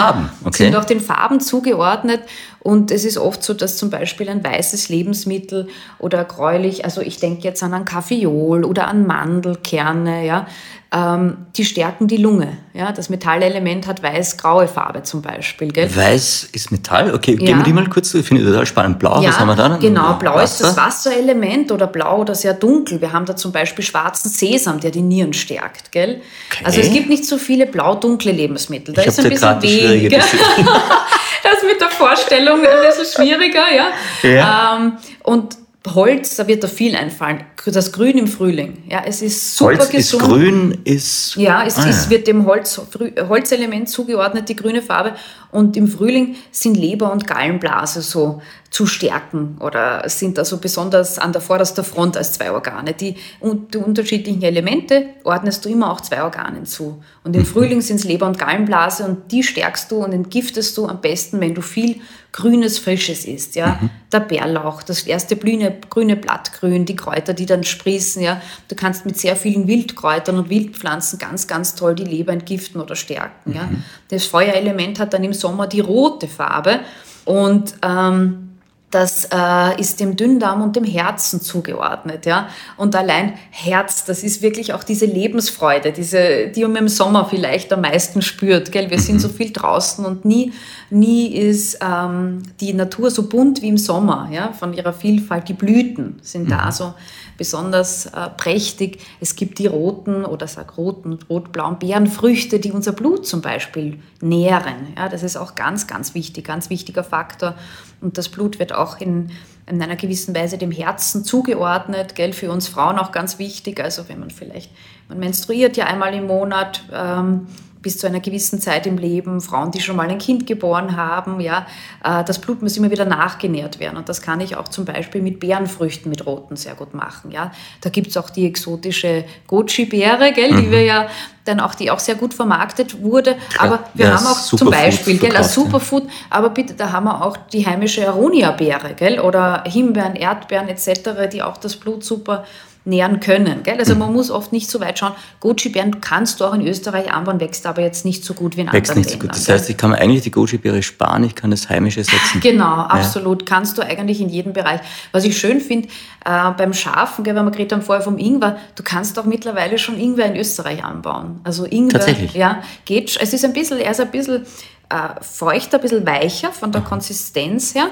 C: okay. sind auch den Farben zugeordnet und es ist oft so, dass zum Beispiel ein weißes Lebensmittel oder gräulich, also ich denke jetzt an ein Kaffeeol oder an Mandelkerne, ja, ähm, die stärken die Lunge. Ja? Das Metallelement hat weiß-graue Farbe zum Beispiel. Gell?
B: Weiß ist Metall? Okay, ja. geben wir die mal kurz zu. Ich finde das total spannend. Blau,
C: ja,
B: was haben wir da?
C: Genau, blau Wasser. ist das Wasserelement oder blau oder sehr dunkel. Wir haben da zum Beispiel schwarzen Sesam, der die Nieren stärkt. Gell? Okay. Also es gibt nicht so viele blau-dunkle Lebensmittel. Da
B: ich
C: ist ein bisschen wenig. <laughs> das mit der Vorstellung ein bisschen schwieriger. Ja? ja. Ähm, und Holz, da wird da viel einfallen. Das Grün im Frühling. Ja, es ist super
B: Holz
C: gesund.
B: Ist grün ist.
C: Ja, es, ah, es wird dem Holz, Holzelement zugeordnet, die grüne Farbe. Und im Frühling sind Leber und Gallenblase so zu stärken oder sind also besonders an der vordersten Front als zwei Organe. Die, die unterschiedlichen Elemente ordnest du immer auch zwei Organen zu. Und im mhm. Frühling sind es Leber und Gallenblase und die stärkst du und entgiftest du am besten, wenn du viel grünes, frisches isst. Ja? Mhm. Der Bärlauch, das erste blühende, grüne Blattgrün, die Kräuter, die dann sprießen. Ja? Du kannst mit sehr vielen Wildkräutern und Wildpflanzen ganz, ganz toll die Leber entgiften oder stärken. Mhm. Ja? Das Feuerelement hat dann im Sommer die rote Farbe und ähm, das äh, ist dem Dünndarm und dem Herzen zugeordnet, ja. Und allein Herz, das ist wirklich auch diese Lebensfreude, diese, die man im Sommer vielleicht am meisten spürt, gell. Wir sind mhm. so viel draußen und nie, nie ist ähm, die Natur so bunt wie im Sommer, ja. Von ihrer Vielfalt, die Blüten sind mhm. da so besonders äh, prächtig. Es gibt die roten oder sag roten rot-blauen Beerenfrüchte, die unser Blut zum Beispiel nähren. Ja, das ist auch ganz, ganz wichtig, ganz wichtiger Faktor. Und das Blut wird auch in, in einer gewissen Weise dem Herzen zugeordnet, gell, für uns Frauen auch ganz wichtig. Also wenn man vielleicht, man menstruiert ja einmal im Monat, ähm, bis zu einer gewissen Zeit im Leben, Frauen, die schon mal ein Kind geboren haben, ja, äh, das Blut muss immer wieder nachgenährt werden. Und das kann ich auch zum Beispiel mit Beerenfrüchten, mit roten sehr gut machen. Ja. Da gibt es auch die exotische Goji-Beere, gell, mhm. die wir ja dann auch, die auch sehr gut vermarktet wurde. Aber wir ja, haben auch zum Beispiel, gell, als Superfood, aber bitte, da haben wir auch die heimische Aronia-Beere, gell, oder Himbeeren, Erdbeeren etc., die auch das Blut super nähern können. Gell? Also man muss oft nicht so weit schauen. Goji-Beeren kannst du auch in Österreich anbauen, wächst aber jetzt nicht so gut wie in wächst anderen nicht Ländern.
B: So gut. Das heißt, ich kann eigentlich die Goji-Beere sparen, ich kann das Heimische setzen.
C: Genau, absolut. Ja. Kannst du eigentlich in jedem Bereich. Was ich schön finde, äh, beim Schafen, gell, wenn wir geredet haben vorher vom Ingwer, du kannst auch mittlerweile schon Ingwer in Österreich anbauen. Also Ingwer,
B: Tatsächlich?
C: ja, geht. Es ist ein bisschen, er ist ein bisschen äh, feuchter, ein bisschen weicher von der Konsistenz her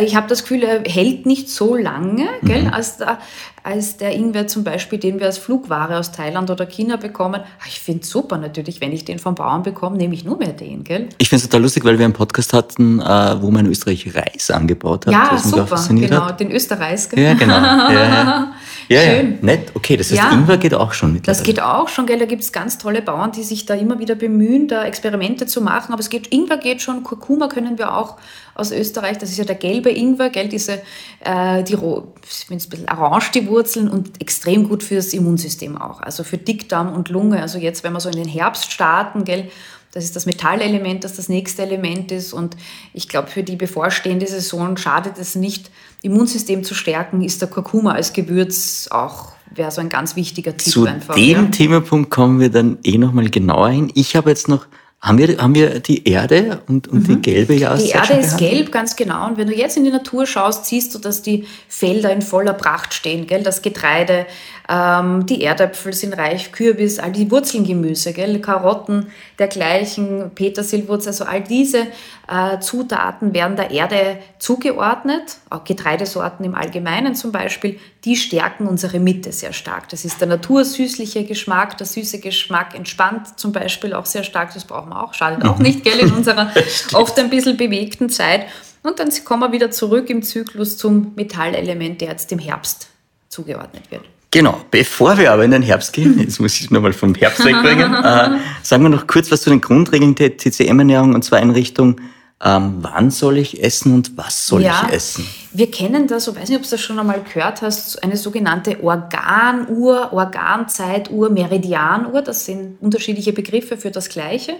C: ich habe das Gefühl, er hält nicht so lange, gell, mhm. als, der, als der Ingwer zum Beispiel, den wir als Flugware aus Thailand oder China bekommen. Ah, ich finde es super natürlich, wenn ich den vom Bauern bekomme, nehme ich nur mehr den. Gell?
B: Ich finde es total lustig, weil wir einen Podcast hatten, äh, wo man in Österreich Reis angebaut hat.
C: Ja, super, genau, hat. den Österreich.
B: Gell? Ja, genau. <laughs> Ja, ja. Ja, Schön. Ja, nett. Okay, das heißt, ja, Ingwer geht auch schon
C: mittlerweile. Das geht auch schon, gell? Da gibt es ganz tolle Bauern, die sich da immer wieder bemühen, da Experimente zu machen. Aber es geht, Ingwer geht schon, Kurkuma können wir auch aus Österreich. Das ist ja der gelbe Ingwer, gell? Diese, äh, die, wenn es ein bisschen orange Wurzeln und extrem gut fürs Immunsystem auch. Also für Dickdarm und Lunge. Also jetzt, wenn wir so in den Herbst starten, gell, das ist das Metallelement, das das nächste Element ist. Und ich glaube, für die bevorstehende Saison schadet es nicht, Immunsystem zu stärken, ist der Kurkuma als Gewürz auch, wäre so ein ganz wichtiger Tipp
B: Zu
C: einfach.
B: dem
C: ja.
B: Themenpunkt kommen wir dann eh nochmal genauer hin. Ich habe jetzt noch, haben wir, haben wir die Erde und, und die gelbe
C: Die
B: Jahreszeit
C: Erde
B: schon
C: ist gelb, ganz genau. Und wenn du jetzt in die Natur schaust, siehst du, dass die Felder in voller Pracht stehen. Gell? Das Getreide, ähm, die Erdäpfel sind reich, Kürbis, all die Wurzelgemüse, gell? Karotten, dergleichen, Petersilwurzel, also all diese äh, Zutaten werden der Erde zugeordnet, auch Getreidesorten im Allgemeinen zum Beispiel, die stärken unsere Mitte sehr stark. Das ist der natursüßliche Geschmack, der süße Geschmack entspannt zum Beispiel auch sehr stark, das brauchen wir auch, schadet auch nicht, gell, in unserer <laughs> oft ein bisschen bewegten Zeit. Und dann kommen wir wieder zurück im Zyklus zum Metallelement, der jetzt im Herbst zugeordnet wird.
B: Genau, bevor wir aber in den Herbst gehen, <laughs> jetzt muss ich nochmal vom Herbst wegbringen, <laughs> äh, sagen wir noch kurz was zu den Grundregeln der TCM-Ernährung und zwar in Richtung, ähm, wann soll ich essen und was soll ich essen?
C: Wir kennen das, ich weiß nicht, ob du das schon einmal gehört hast, eine sogenannte Organuhr, Organzeituhr, Meridianuhr. Das sind unterschiedliche Begriffe für das Gleiche.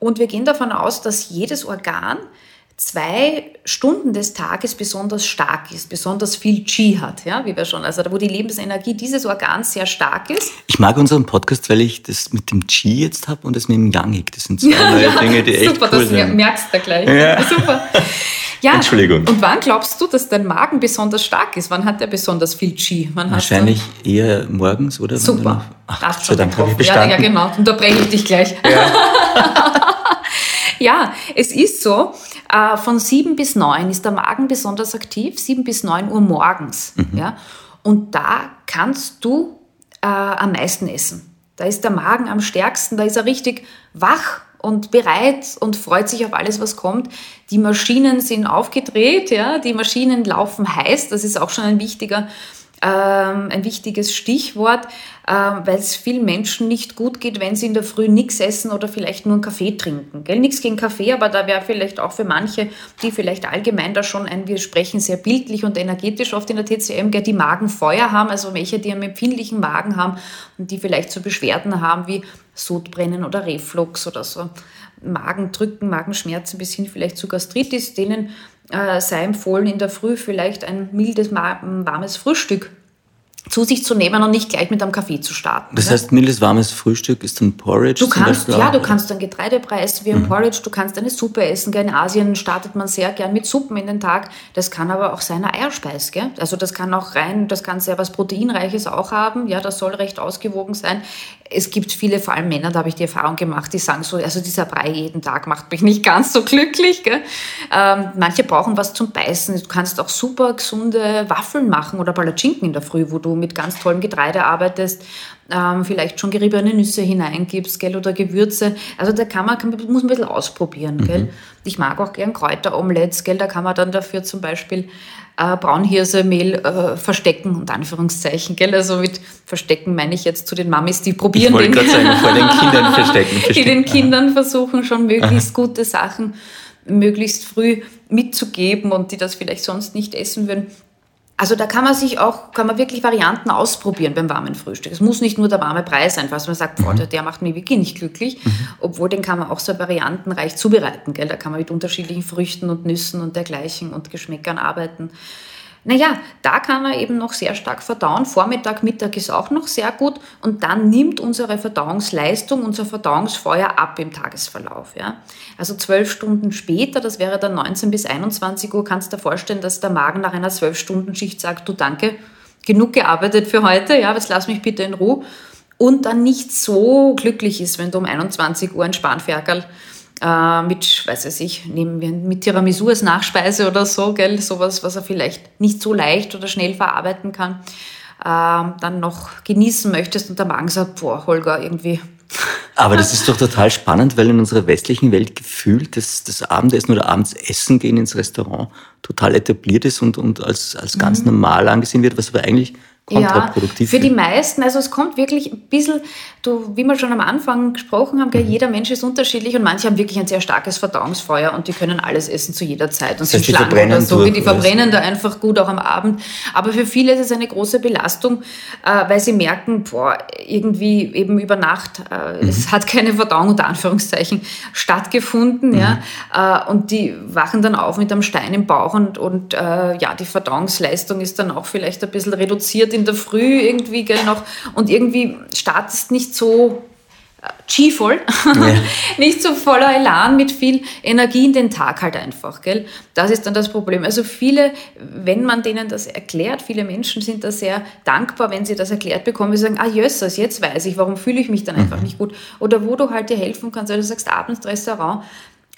C: Und wir gehen davon aus, dass jedes Organ zwei Stunden des Tages besonders stark ist, besonders viel Qi hat, ja, wie wir schon, also da, wo die Lebensenergie dieses Organs sehr stark ist.
B: Ich mag unseren Podcast, weil ich das mit dem Qi jetzt habe und das mit dem Yangig. Das sind zwei neue <laughs> Dinge, die echt
C: super,
B: cool
C: das
B: sind.
C: merkst du gleich.
B: Ja. <laughs>
C: Super. Ja,
B: Entschuldigung.
C: Und wann glaubst du, dass dein Magen besonders stark ist? Wann hat er besonders viel Qi? Wann
B: Wahrscheinlich eher morgens, oder?
C: Super.
B: Ach,
C: Hast
B: Gott sei Dank habe ich
C: getroffen. ja,
B: bestanden.
C: ja, genau. Unterbreche ich dich gleich. Ja, <laughs> es ist so, äh, von sieben bis neun ist der Magen besonders aktiv, sieben bis neun Uhr morgens.
B: Mhm.
C: Ja? Und da kannst du äh, am meisten essen. Da ist der Magen am stärksten, da ist er richtig wach und bereit und freut sich auf alles, was kommt. Die Maschinen sind aufgedreht, ja, die Maschinen laufen heiß, das ist auch schon ein wichtiger ähm, ein wichtiges Stichwort, weil es vielen Menschen nicht gut geht, wenn sie in der Früh nichts essen oder vielleicht nur einen Kaffee trinken. Gell? Nichts gegen Kaffee, aber da wäre vielleicht auch für manche, die vielleicht allgemein da schon ein, wir sprechen sehr bildlich und energetisch oft in der TCM, gell, die Magenfeuer haben, also welche, die einen empfindlichen Magen haben und die vielleicht so Beschwerden haben wie Sodbrennen oder Reflux oder so. Magendrücken, Magenschmerzen bis hin vielleicht zu Gastritis, denen äh, sei empfohlen, in der Früh vielleicht ein mildes, warmes Frühstück zu sich zu nehmen und nicht gleich mit einem Kaffee zu starten.
B: Das
C: ne?
B: heißt, mildes, warmes Frühstück ist dann Porridge
C: Du kannst, ja, du kannst ein Getreidebrei essen wie ein
B: Mhm.
C: Porridge, du kannst eine Suppe essen. In Asien startet man sehr gern mit Suppen in den Tag. Das kann aber auch sein eine Eierspeis. Gell? Also das kann auch rein, das kann sehr was Proteinreiches auch haben. Ja, das soll recht ausgewogen sein. Es gibt viele, vor allem Männer, da habe ich die Erfahrung gemacht, die sagen so, also dieser Brei jeden Tag macht mich <laughs> nicht ganz so glücklich. Gell? Ähm, manche brauchen was zum Beißen. Du kannst auch super gesunde Waffeln machen oder Palatschinken in der Früh, wo du mit ganz tollem Getreide arbeitest, ähm, vielleicht schon geriebene Nüsse hineingibst, gell, oder Gewürze. Also da kann man, kann, muss man ein bisschen ausprobieren, gell. Ich mag auch gern Kräuteromelettes, gell, da kann man dann dafür zum Beispiel äh, Braunhirsemehl äh, verstecken, unter Anführungszeichen, gell. Also mit verstecken meine ich jetzt zu den Mamis, die
B: Ich
C: probieren
B: wollte
C: den-
B: gerade sagen, vor den <laughs> Kindern verstecken.
C: die
B: verstecken.
C: den Kindern versuchen, schon möglichst gute Sachen möglichst früh mitzugeben und die das vielleicht sonst nicht essen würden. Also da kann man sich auch, kann man wirklich Varianten ausprobieren beim warmen Frühstück. Es muss nicht nur der warme Brei sein, falls man sagt, boah, der, der macht mich wirklich nicht glücklich. Obwohl den kann man auch so variantenreich zubereiten. Gell? Da kann man mit unterschiedlichen Früchten und Nüssen und dergleichen und Geschmäckern arbeiten. Naja, da kann er eben noch sehr stark verdauen. Vormittag, Mittag ist auch noch sehr gut. Und dann nimmt unsere Verdauungsleistung, unser Verdauungsfeuer ab im Tagesverlauf. Ja? Also zwölf Stunden später, das wäre dann 19 bis 21 Uhr, kannst du dir vorstellen, dass der Magen nach einer zwölf Stunden Schicht sagt, du danke, genug gearbeitet für heute, ja, jetzt lass mich bitte in Ruhe. Und dann nicht so glücklich ist, wenn du um 21 Uhr ein Spanferkel äh, mit, weiß ich nicht, nehmen wir mit Tiramisu als Nachspeise oder so, gell, sowas, was er vielleicht nicht so leicht oder schnell verarbeiten kann, ähm, dann noch genießen möchtest und der Magen sagt, boah, Holger, irgendwie.
B: Aber das <laughs> ist doch total spannend, weil in unserer westlichen Welt gefühlt das, das Abendessen oder abends essen gehen ins Restaurant total etabliert ist und, und als, als ganz
C: Mhm.
B: normal angesehen wird, was aber eigentlich kontraproduktiv.
C: Ja, für die meisten, also es kommt wirklich ein bisschen, du, wie wir schon am Anfang gesprochen haben,
B: Mhm.
C: jeder Mensch ist unterschiedlich und manche haben wirklich ein sehr starkes Verdauungsfeuer und die können alles essen zu jeder Zeit und
B: Das
C: sind
B: heißt,
C: schlank oder
B: verbrennen
C: so, die verbrennen da einfach gut auch am Abend. Aber für viele ist es eine große Belastung, äh, weil sie merken, boah, irgendwie eben über Nacht, äh,
B: Mhm.
C: es hat keine Verdauung unter Anführungszeichen stattgefunden,
B: Mhm.
C: ja, äh, und die wachen dann auf mit einem Stein im Bauch und, und äh, ja, die Verdauungsleistung ist dann auch vielleicht ein bisschen reduziert in der Früh irgendwie, gell, noch, und irgendwie startest nicht so äh, G-voll, <laughs> nicht so voller Elan mit viel Energie in den Tag halt einfach, gell? Das ist dann das Problem. Also viele, wenn man denen das erklärt, viele Menschen sind da sehr dankbar, wenn sie das erklärt bekommen, sie sagen, ah jössers, jetzt weiß ich, warum fühle ich mich dann einfach nicht gut. Oder wo du halt dir helfen kannst, also du sagst abends Restaurant,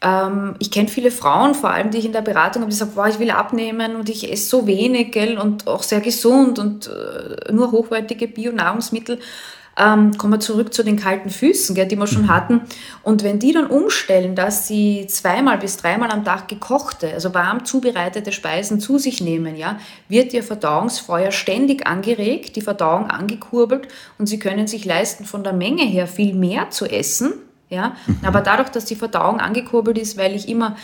C: ähm, ich kenne viele Frauen, vor allem, die ich in der Beratung habe, die sagen, boah, ich will abnehmen und ich esse so wenig, gell, und auch sehr gesund und äh, nur hochwertige Bio-Nahrungsmittel. Ähm, kommen wir zurück zu den kalten Füßen, gell, die wir schon hatten. Und wenn die dann umstellen, dass sie zweimal bis dreimal am Tag gekochte, also warm zubereitete Speisen zu sich nehmen, ja, wird ihr Verdauungsfeuer ständig angeregt, die Verdauung angekurbelt und sie können sich leisten, von der Menge her viel mehr zu essen, ja, aber dadurch, dass die Verdauung angekurbelt ist, weil ich immer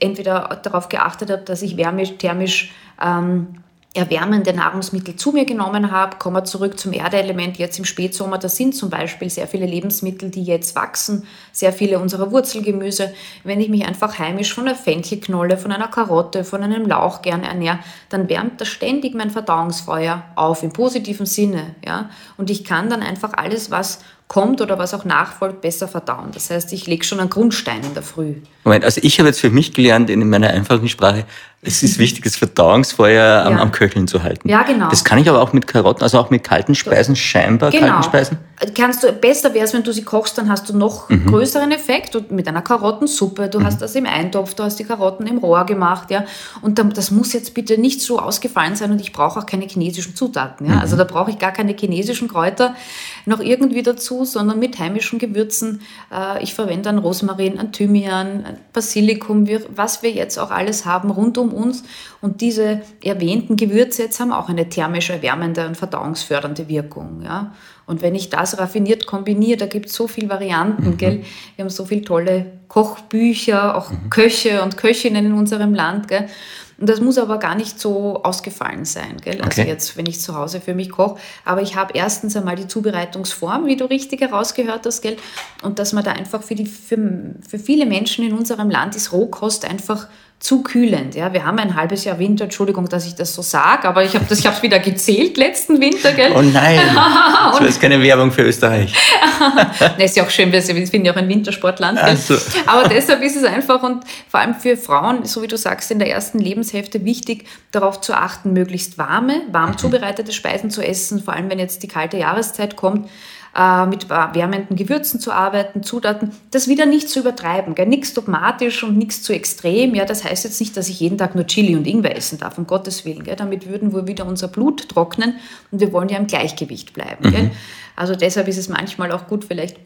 C: entweder darauf geachtet habe, dass ich wärmisch, thermisch ähm, erwärmende Nahrungsmittel zu mir genommen habe, kommen wir zurück zum Erdeelement jetzt im Spätsommer. Das sind zum Beispiel sehr viele Lebensmittel, die jetzt wachsen, sehr viele unserer Wurzelgemüse. Wenn ich mich einfach heimisch von einer Fenchelknolle, von einer Karotte, von einem Lauch gern ernähre, dann wärmt das ständig mein Verdauungsfeuer auf, im positiven Sinne. Ja? Und ich kann dann einfach alles, was kommt oder was auch nachfolgt, besser verdauen. Das heißt, ich lege schon einen Grundstein in der Früh.
B: Moment, also ich habe jetzt für mich gelernt in meiner einfachen Sprache, es ist wichtig, das Verdauungsfeuer am,
C: Ja.
B: am Köcheln zu halten.
C: Ja, genau.
B: Das kann ich aber auch mit Karotten, also auch mit kalten Speisen, scheinbar
C: Genau.
B: kalten Speisen.
C: Kannst du, besser wäre es, wenn du sie kochst, dann hast du noch
B: Mhm.
C: größeren Effekt und mit einer Karottensuppe. Du hast das im Eintopf, du hast die Karotten im Rohr gemacht, ja. Und dann, das muss jetzt bitte nicht so ausgefallen sein und ich brauche auch keine chinesischen Zutaten, ja.
B: Mhm.
C: Also da brauche ich gar keine chinesischen Kräuter noch irgendwie dazu, sondern mit heimischen Gewürzen. Äh, ich verwende an Rosmarin, an Thymian, an Basilikum, was wir jetzt auch alles haben rund um uns. Und diese erwähnten Gewürze jetzt haben auch eine thermisch erwärmende und verdauungsfördernde Wirkung, ja. Und wenn ich das raffiniert kombiniere, da gibt es so viele Varianten, gell? Wir haben so viele tolle Kochbücher, auch Köche und Köchinnen in unserem Land, gell? Und das muss aber gar nicht so ausgefallen sein, gell? Also
B: Okay.
C: jetzt, wenn ich zu Hause für mich koche. Aber ich habe erstens einmal die Zubereitungsform, wie du richtig herausgehört hast, gell? Und dass man da einfach für, die, für, für viele Menschen in unserem Land ist Rohkost einfach zu kühlend. Ja? Wir haben ein halbes Jahr Winter, Entschuldigung, dass ich das so sage, aber ich habe es wieder gezählt letzten Winter, gell?
B: Oh nein, <laughs> das jetzt keine Werbung für Österreich. <laughs>
C: Na, ist ja auch schön, wir sind ja auch ein Wintersportland. Gell?
B: Ach so.
C: Aber deshalb ist es einfach und vor allem für Frauen, so wie du sagst, in der ersten Lebenshälfte wichtig, darauf zu achten, möglichst warme, warm zubereitete Speisen zu essen, vor allem wenn jetzt die kalte Jahreszeit kommt äh, mit wärmenden Gewürzen zu arbeiten, Zutaten, das wieder nicht zu übertreiben, nichts dogmatisch und nichts zu extrem. Ja, das heißt jetzt nicht, dass ich jeden Tag nur Chili und Ingwer essen darf, um Gottes Willen. Gell? Damit würden wir wieder unser Blut trocknen und wir wollen ja im Gleichgewicht bleiben. Gell? Also deshalb ist es manchmal auch gut, vielleicht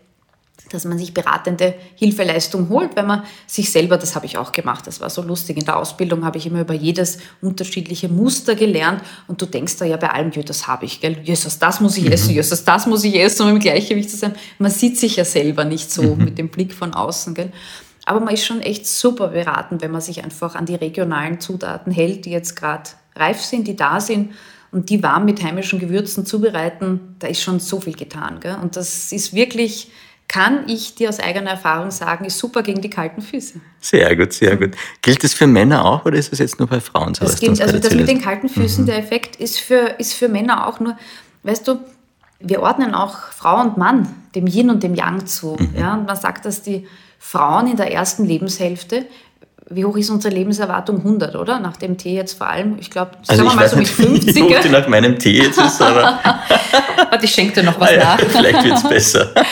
C: dass man sich beratende Hilfeleistung holt, wenn man sich selber, das habe ich auch gemacht, das war so lustig, in der Ausbildung habe ich immer über jedes unterschiedliche Muster gelernt und du denkst da ja bei allem, das habe ich, gell, Jesus, das muss ich essen, Jesus, das muss ich essen, um im Gleichgewicht zu sein. Man sieht sich ja selber nicht so mit dem Blick von außen, gell. Aber man ist schon echt super beraten, wenn man sich einfach an die regionalen Zutaten hält, die jetzt gerade reif sind, die da sind und die warm mit heimischen Gewürzen zubereiten, da ist schon so viel getan. Gell? Und das ist wirklich, kann ich dir aus eigener Erfahrung sagen, ist super gegen die kalten Füße.
B: Sehr gut, sehr gut. Gilt das für Männer auch oder ist das jetzt nur bei Frauen so?
C: Das, gilt, also das mit den kalten Füßen, der Effekt ist für, ist für Männer auch nur, weißt du, wir ordnen auch Frau und Mann dem Yin und dem Yang zu. Ja? Und man sagt, dass die Frauen in der ersten Lebenshälfte, wie hoch ist unsere Lebenserwartung? 100, oder? Nach dem Tee jetzt vor allem. Ich glaube,
B: Also
C: sagen wir mal so mit
B: nicht,
C: 50.
B: wie hoch die nach meinem Tee jetzt ist, aber <laughs>
C: Warte, ich schenke dir noch was
B: ah, ja,
C: nach.
B: vielleicht wird es besser. <laughs>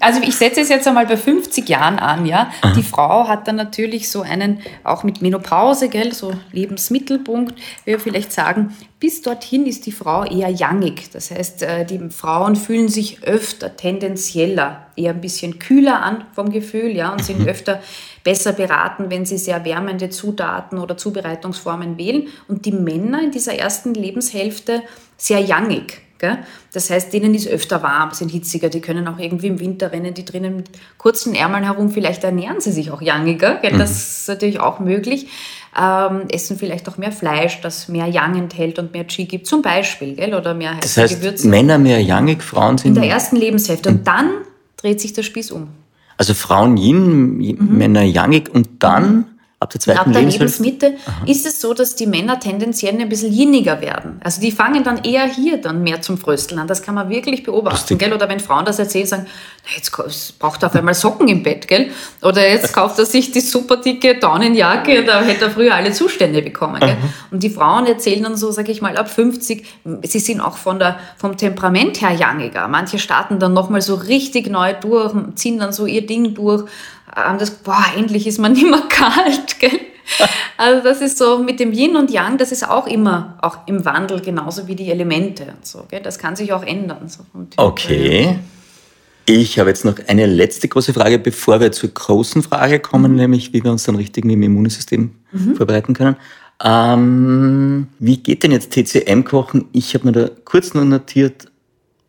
C: Also ich setze es jetzt einmal bei 50 Jahren an, ja. Aha. Die Frau hat dann natürlich so einen, auch mit Menopause, gell, so Lebensmittelpunkt, wir vielleicht sagen, bis dorthin ist die Frau eher youngig. Das heißt, äh, die Frauen fühlen sich öfter tendenzieller, eher ein bisschen kühler an vom Gefühl, ja, und sind mhm. öfter besser beraten, wenn sie sehr wärmende Zutaten oder Zubereitungsformen wählen. Und die Männer in dieser ersten Lebenshälfte sehr youngig. Gell? Das heißt, denen ist öfter warm, sind hitziger, die können auch irgendwie im Winter rennen, die drinnen mit kurzen Ärmeln herum, vielleicht ernähren sie sich auch youngiger, gell? Mhm. das ist natürlich auch möglich. Ähm, essen vielleicht auch mehr Fleisch, das mehr Yang enthält und mehr Qi gibt, zum Beispiel, gell? oder mehr
B: heiße Das heißt, Gewürze. Männer mehr youngig, Frauen sind...
C: In der ersten Lebenshälfte. Und dann dreht sich der Spieß um.
B: Also Frauen Yin, mhm. Männer Yangig und dann mhm. Ab der zweiten
C: Ab der Lebensmitte ist es so, dass die Männer tendenziell ein bisschen jinniger werden. Also die fangen dann eher hier dann mehr zum Frösteln an. Das kann man wirklich beobachten, gell? Oder wenn Frauen das erzählen, sagen, na, jetzt braucht er auf einmal Socken im Bett, gell? Oder jetzt kauft er sich die super dicke Daunenjacke, da hätte er früher alle Zustände bekommen, gell? Und die Frauen erzählen dann so, sage ich mal, ab 50, sie sind auch von der, vom Temperament her jangiger. Manche starten dann nochmal so richtig neu durch, ziehen dann so ihr Ding durch haben das, boah, endlich ist man <laughs> nicht mehr kalt. Gell? Also das ist so mit dem Yin und Yang, das ist auch immer auch im Wandel, genauso wie die Elemente und so. Gell? Das kann sich auch ändern. So
B: okay. Ich habe jetzt noch eine letzte große Frage, bevor wir zur großen Frage kommen, mhm. nämlich wie wir uns dann richtig mit dem Immunsystem mhm. vorbereiten können. Ähm, wie geht denn jetzt TCM-Kochen? Ich habe mir da kurz nur notiert,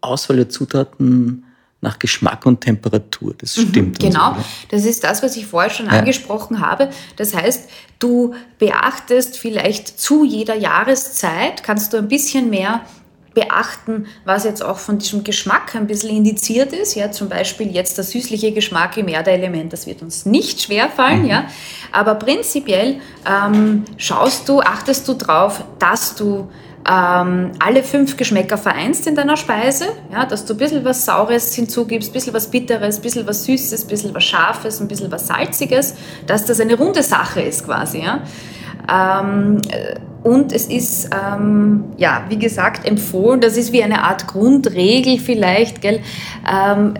B: Auswahl der Zutaten, nach Geschmack und Temperatur. Das mhm, stimmt.
C: Mhm, genau, so, das ist das, was ich vorher schon ja. angesprochen habe. Das heißt, du beachtest vielleicht zu jeder Jahreszeit, kannst du ein bisschen mehr beachten, was jetzt auch von diesem Geschmack ein bisschen indiziert ist. Ja, zum Beispiel jetzt der süßliche Geschmack im Erdeelement, das wird uns nicht schwerfallen. Mhm. Ja, aber prinzipiell ähm, schaust du, achtest du darauf, dass du ähm, alle fünf Geschmäcker vereinst in deiner Speise, ja, dass du ein bisschen was Saures hinzugibst, ein bisschen was Bitteres, ein bisschen was Süßes, ein bisschen was Scharfes, ein bisschen was Salziges, dass das eine runde Sache ist quasi. Ja. Ähm, und es ist, ähm, ja, wie gesagt, empfohlen, das ist wie eine Art Grundregel vielleicht, gell, ähm,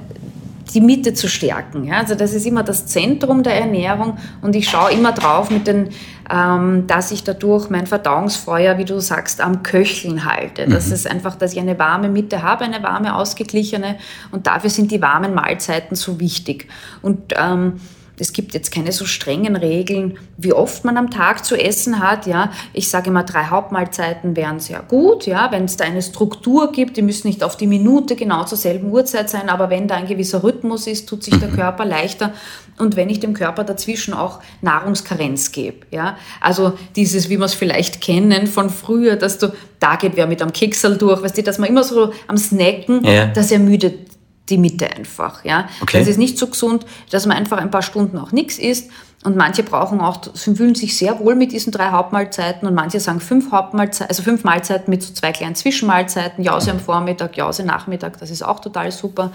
C: die Mitte zu stärken. Ja? Also das ist immer das Zentrum der Ernährung und ich schaue immer drauf, mit den, ähm, dass ich dadurch mein Verdauungsfeuer, wie du sagst, am Köcheln halte. Das mhm. ist einfach, dass ich eine warme Mitte habe, eine warme, ausgeglichene und dafür sind die warmen Mahlzeiten so wichtig. Und ähm, es gibt jetzt keine so strengen Regeln, wie oft man am Tag zu essen hat. Ja, ich sage immer, drei Hauptmahlzeiten wären sehr gut. Ja, wenn es da eine Struktur gibt, die müssen nicht auf die Minute genau zur selben Uhrzeit sein, aber wenn da ein gewisser Rhythmus ist, tut sich der <laughs> Körper leichter. Und wenn ich dem Körper dazwischen auch Nahrungskarenz gebe. Ja, also dieses, wie wir es vielleicht kennen von früher, dass du, da geht wer mit einem Keksel durch, weißt du, dass man immer so am Snacken, ja. das ermüdet die Mitte einfach. Ja? Okay. Das ist nicht so gesund, dass man einfach ein paar Stunden auch nichts isst. Und manche brauchen auch, fühlen sich sehr wohl mit diesen drei Hauptmahlzeiten und manche sagen fünf Hauptmahlzeiten, also fünf Mahlzeiten mit so zwei kleinen Zwischenmahlzeiten, Jause am Vormittag, Jause Nachmittag, das ist auch total super.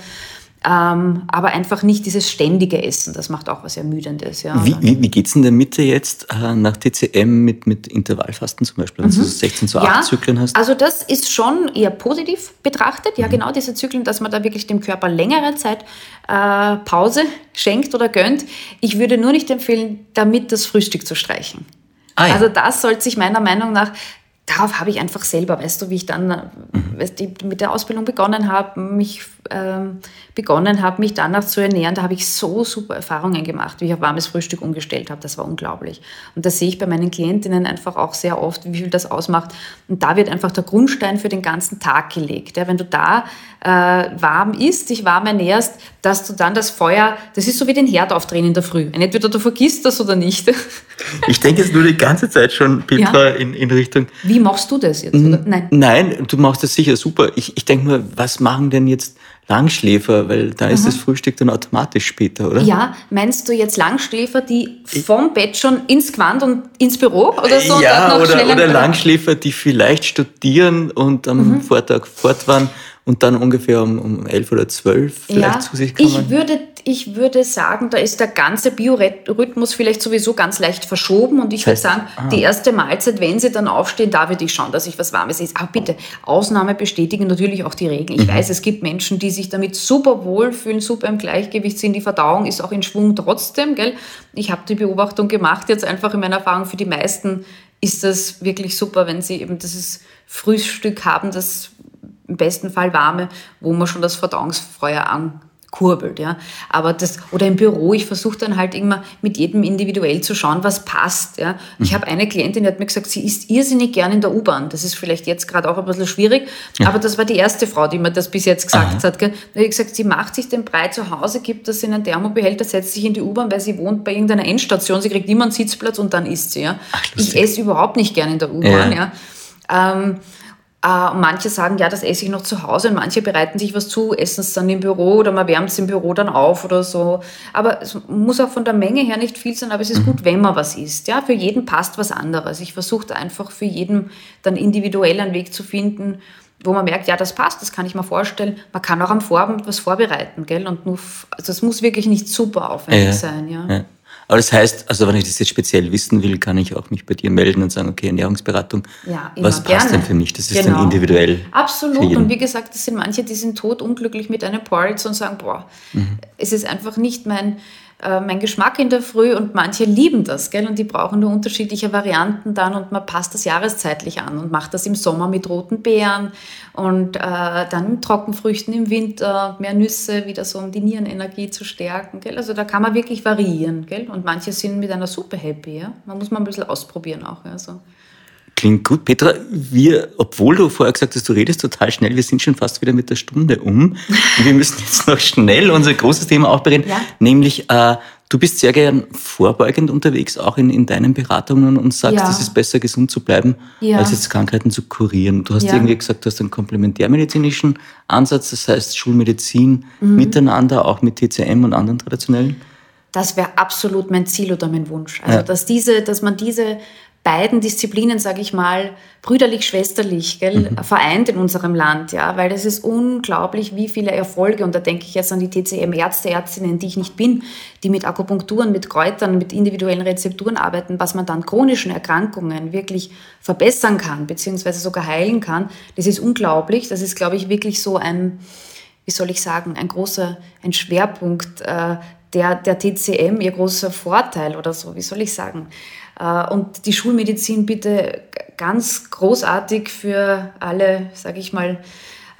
C: Ähm, aber einfach nicht dieses ständige Essen, das macht auch was Ermüdendes. Ja.
B: Wie, wie, wie geht es in der Mitte jetzt äh, nach TCM mit, mit Intervallfasten zum Beispiel, wenn mhm. du 16 zu 8 ja, Zyklen hast?
C: Also das ist schon eher positiv betrachtet, ja mhm. genau diese Zyklen, dass man da wirklich dem Körper längere Zeit äh, Pause schenkt oder gönnt. Ich würde nur nicht empfehlen, damit das Frühstück zu streichen. Ah, ja. Also das sollte sich meiner Meinung nach darauf habe ich einfach selber, weißt du, wie ich dann mhm. weißt mit der Ausbildung begonnen habe, mich ähm, begonnen habe, mich danach zu ernähren, da habe ich so super Erfahrungen gemacht, wie ich auf warmes Frühstück umgestellt habe. Das war unglaublich. Und das sehe ich bei meinen Klientinnen einfach auch sehr oft, wie viel das ausmacht. Und da wird einfach der Grundstein für den ganzen Tag gelegt. Ja, wenn du da äh, warm isst, dich warm ernährst, dass du dann das Feuer, das ist so wie den Herd aufdrehen in der Früh. Entweder du vergisst das oder nicht. <laughs>
B: Ich denke jetzt nur die ganze Zeit schon, Petra, ja. in, in Richtung.
C: Wie machst du das jetzt?
B: Oder? Nein. Nein, du machst das sicher super. Ich, ich denke nur, was machen denn jetzt Langschläfer, weil da ist mhm. das Frühstück dann automatisch später, oder?
C: Ja, meinst du jetzt Langschläfer, die vom Bett schon ins Quant und ins Büro oder so?
B: Ja, oder, oder Langschläfer, die vielleicht studieren und am mhm. Vortag fort waren und dann ungefähr um, um elf oder zwölf vielleicht
C: ja,
B: zu sich kommen?
C: Ich würde, ich würde sagen, da ist der ganze Biorhythmus vielleicht sowieso ganz leicht verschoben und ich
B: Das heißt,
C: würde sagen,
B: ah.
C: die erste Mahlzeit, wenn sie dann aufstehen, da würde ich schauen, dass ich was Warmes esse. Aber bitte, Ausnahme bestätigen natürlich auch die Regeln.
B: Mhm.
C: Ich weiß, es gibt Menschen, die sich damit super wohlfühlen, super im Gleichgewicht sind, die Verdauung ist auch in Schwung trotzdem, gell? Ich habe die Beobachtung gemacht, jetzt einfach in meiner Erfahrung, für die meisten ist das wirklich super, wenn sie eben dieses Frühstück haben, das im besten Fall warme, wo man schon das Verdauungsfeuer ankurbelt, ja. Aber das, oder im Büro, ich versuche dann halt immer mit jedem individuell zu schauen, was passt, ja. Ich habe eine Klientin, die hat mir gesagt, sie isst irrsinnig gern in der U-Bahn. Das ist vielleicht jetzt gerade auch ein bisschen schwierig, aber das war die erste Frau, die mir das bis jetzt gesagt hat, gell. Da habe ich gesagt, sie macht sich den Brei zu Hause, gibt das in einen Thermobehälter, setzt sich in die U-Bahn, weil sie wohnt bei irgendeiner Endstation, sie kriegt immer einen Sitzplatz und dann isst sie, ja. ich
B: lustig.
C: esse überhaupt nicht gern in der U-Bahn,
B: Ja.
C: ja. Ähm, und manche sagen, ja, das esse ich noch zu Hause und manche bereiten sich was zu, essen es dann im Büro oder man wärmt es im Büro dann auf oder so. Aber es muss auch von der Menge her nicht viel sein, aber es ist gut, wenn man was isst. Ja, für jeden passt was anderes. Ich versuche einfach für jeden dann individuell einen Weg zu finden, wo man merkt, ja, das passt, das kann ich mir vorstellen. Man kann auch am Vorabend was vorbereiten, gell? Und nur, also es muss wirklich nicht super aufwendig
B: Ja.
C: sein, ja.
B: Ja. Aber das heißt, also wenn ich das jetzt speziell wissen will, kann ich auch mich bei dir melden und sagen, okay, Ernährungsberatung,
C: Ja,
B: was passt
C: gerne.
B: denn für mich? Das ist
C: Genau.
B: dann individuell.
C: Absolut. Und wie gesagt, es sind manche, die sind tot unglücklich mit einem Porridge und sagen, boah,
B: Mhm.
C: es ist einfach nicht mein, äh, mein Geschmack in der Früh und manche lieben das, gell? Und die brauchen nur unterschiedliche Varianten dann und man passt das jahreszeitlich an und macht das im Sommer mit roten Beeren und äh, dann Trockenfrüchten im Winter, mehr Nüsse, wieder so um die Nierenenergie zu stärken, gell? Also da kann man wirklich variieren, gell? Und manche sind mit einer Suppe happy, ja? Man muss mal ein bisschen ausprobieren auch, ja, so.
B: Klingt gut. Petra, wir, obwohl du vorher gesagt hast, du redest total schnell, wir sind schon fast wieder mit der Stunde um. Und <laughs> wir müssen jetzt noch schnell unser großes Thema auch bereden,
C: Ja.
B: nämlich äh, du bist sehr gern vorbeugend unterwegs, auch in, in deinen Beratungen und sagst,
C: Ja.
B: es ist besser, gesund zu bleiben,
C: Ja.
B: als jetzt Krankheiten zu kurieren. Du hast
C: Ja.
B: irgendwie gesagt, du hast einen komplementärmedizinischen Ansatz, das heißt Schulmedizin
C: Mhm.
B: miteinander, auch mit TCM und anderen traditionellen.
C: Das wäre absolut mein Ziel oder mein Wunsch. Also, dass, diese, dass man diese beiden Disziplinen, sage ich mal, brüderlich-schwesterlich gell, vereint in unserem Land, ja, weil das ist unglaublich, wie viele Erfolge, und da denke ich jetzt an die TCM-Ärzte, Ärztinnen, die ich nicht bin, die mit Akupunkturen, mit Kräutern, mit individuellen Rezepturen arbeiten, was man dann chronischen Erkrankungen wirklich verbessern kann, beziehungsweise sogar heilen kann. Das ist unglaublich. Das ist, glaube ich, wirklich so ein, wie soll ich sagen, ein großer, ein Schwerpunkt äh, der, der TCM, ihr großer Vorteil oder so, wie soll ich sagen. Äh, und die Schulmedizin bitte ganz großartig für alle, sage ich mal,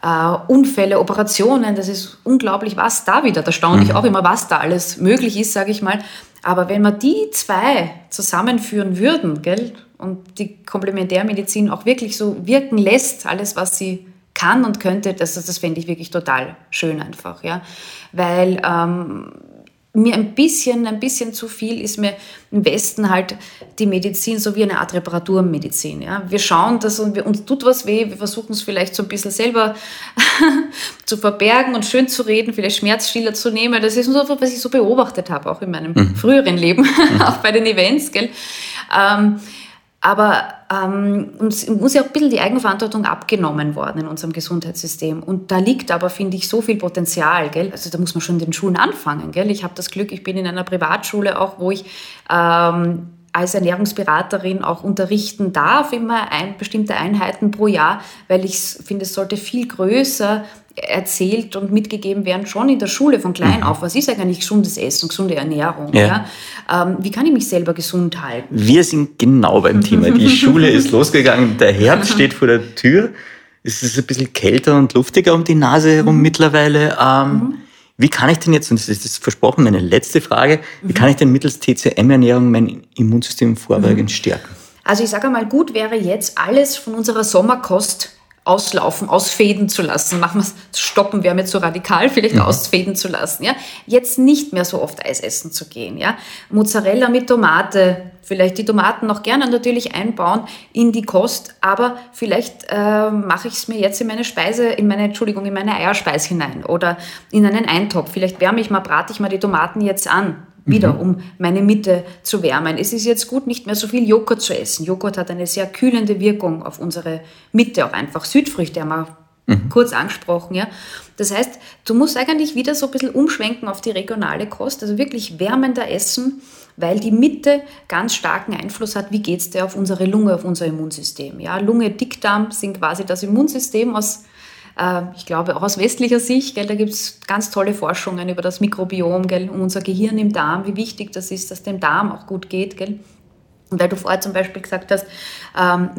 C: äh, Unfälle, Operationen. Das ist unglaublich, was da wieder, da staune ich auch immer, was da alles möglich ist, sage ich mal. Aber wenn wir die zwei zusammenführen würden, gell, und die Komplementärmedizin auch wirklich so wirken lässt, alles, was sie kann und könnte, das, das fände ich wirklich total schön einfach, ja. Weil ähm, mir ein bisschen, ein bisschen zu viel ist mir im Westen halt die Medizin so wie eine Art Reparaturmedizin. Ja? Wir schauen das und wir, uns tut was weh, wir versuchen es vielleicht so ein bisschen selber <laughs> zu verbergen und schön zu reden, vielleicht Schmerzstiller zu nehmen. Das ist so, was ich so beobachtet habe, auch in meinem früheren Leben, <laughs> auch bei den Events. Gell? Ähm, aber ähm, uns muss ja auch ein bisschen die Eigenverantwortung abgenommen worden in unserem Gesundheitssystem. Und da liegt aber, finde ich, so viel Potenzial. Gell? Also da muss man schon in den Schulen anfangen. Gell? Ich habe das Glück, ich bin in einer Privatschule auch, wo ich ähm, als Ernährungsberaterin auch unterrichten darf, immer ein, bestimmte Einheiten pro Jahr, weil ich finde, es sollte viel größer erzählt und mitgegeben werden, schon in der Schule von klein auf. Was ist eigentlich gesundes Essen, gesunde Ernährung?
B: Ja.
C: Ja. Ähm, wie kann ich mich selber gesund halten?
B: Wir sind genau beim Thema. Die <laughs> Schule ist losgegangen, der Herbst steht vor der Tür. Es ist ein bisschen kälter und luftiger um die Nase herum mittlerweile. Ähm, Wie kann ich denn jetzt, und das ist das versprochen, meine letzte Frage, wie kann ich denn mittels TCM-Ernährung mein Immunsystem vorbeugend stärken?
C: Also ich sage einmal, gut wäre jetzt alles von unserer Sommerkost auslaufen, ausfäden zu lassen. Machen wir es, stoppen wäre mir zu radikal, vielleicht ausfäden zu lassen. Ja? Jetzt nicht mehr so oft Eis essen zu gehen. Ja? Mozzarella mit Tomate, vielleicht die Tomaten noch gerne natürlich einbauen in die Kost, aber vielleicht äh, mache ich es mir jetzt in meine Speise, in meine, Entschuldigung, in meine Eierspeise hinein oder in einen Eintopf. Vielleicht wärme ich mal, brate ich mal die Tomaten jetzt an wieder, um meine Mitte zu wärmen. Es ist jetzt gut, nicht mehr so viel Joghurt zu essen. Joghurt hat eine sehr kühlende Wirkung auf unsere Mitte, auch einfach Südfrüchte haben eine mhm. kurz angesprochen, ja. Das heißt, du musst eigentlich wieder so ein bisschen umschwenken auf die regionale Kost, also wirklich wärmender essen, weil die Mitte ganz starken Einfluss hat, wie geht es dir auf unsere Lunge, auf unser Immunsystem. Ja, Lunge, Dickdarm sind quasi das Immunsystem aus ich glaube auch aus westlicher Sicht, gell, da gibt es ganz tolle Forschungen über das Mikrobiom, gell, unser Gehirn im Darm, wie wichtig das ist, dass dem Darm auch gut geht. Gell. Und weil du vorher zum Beispiel gesagt hast, ähm,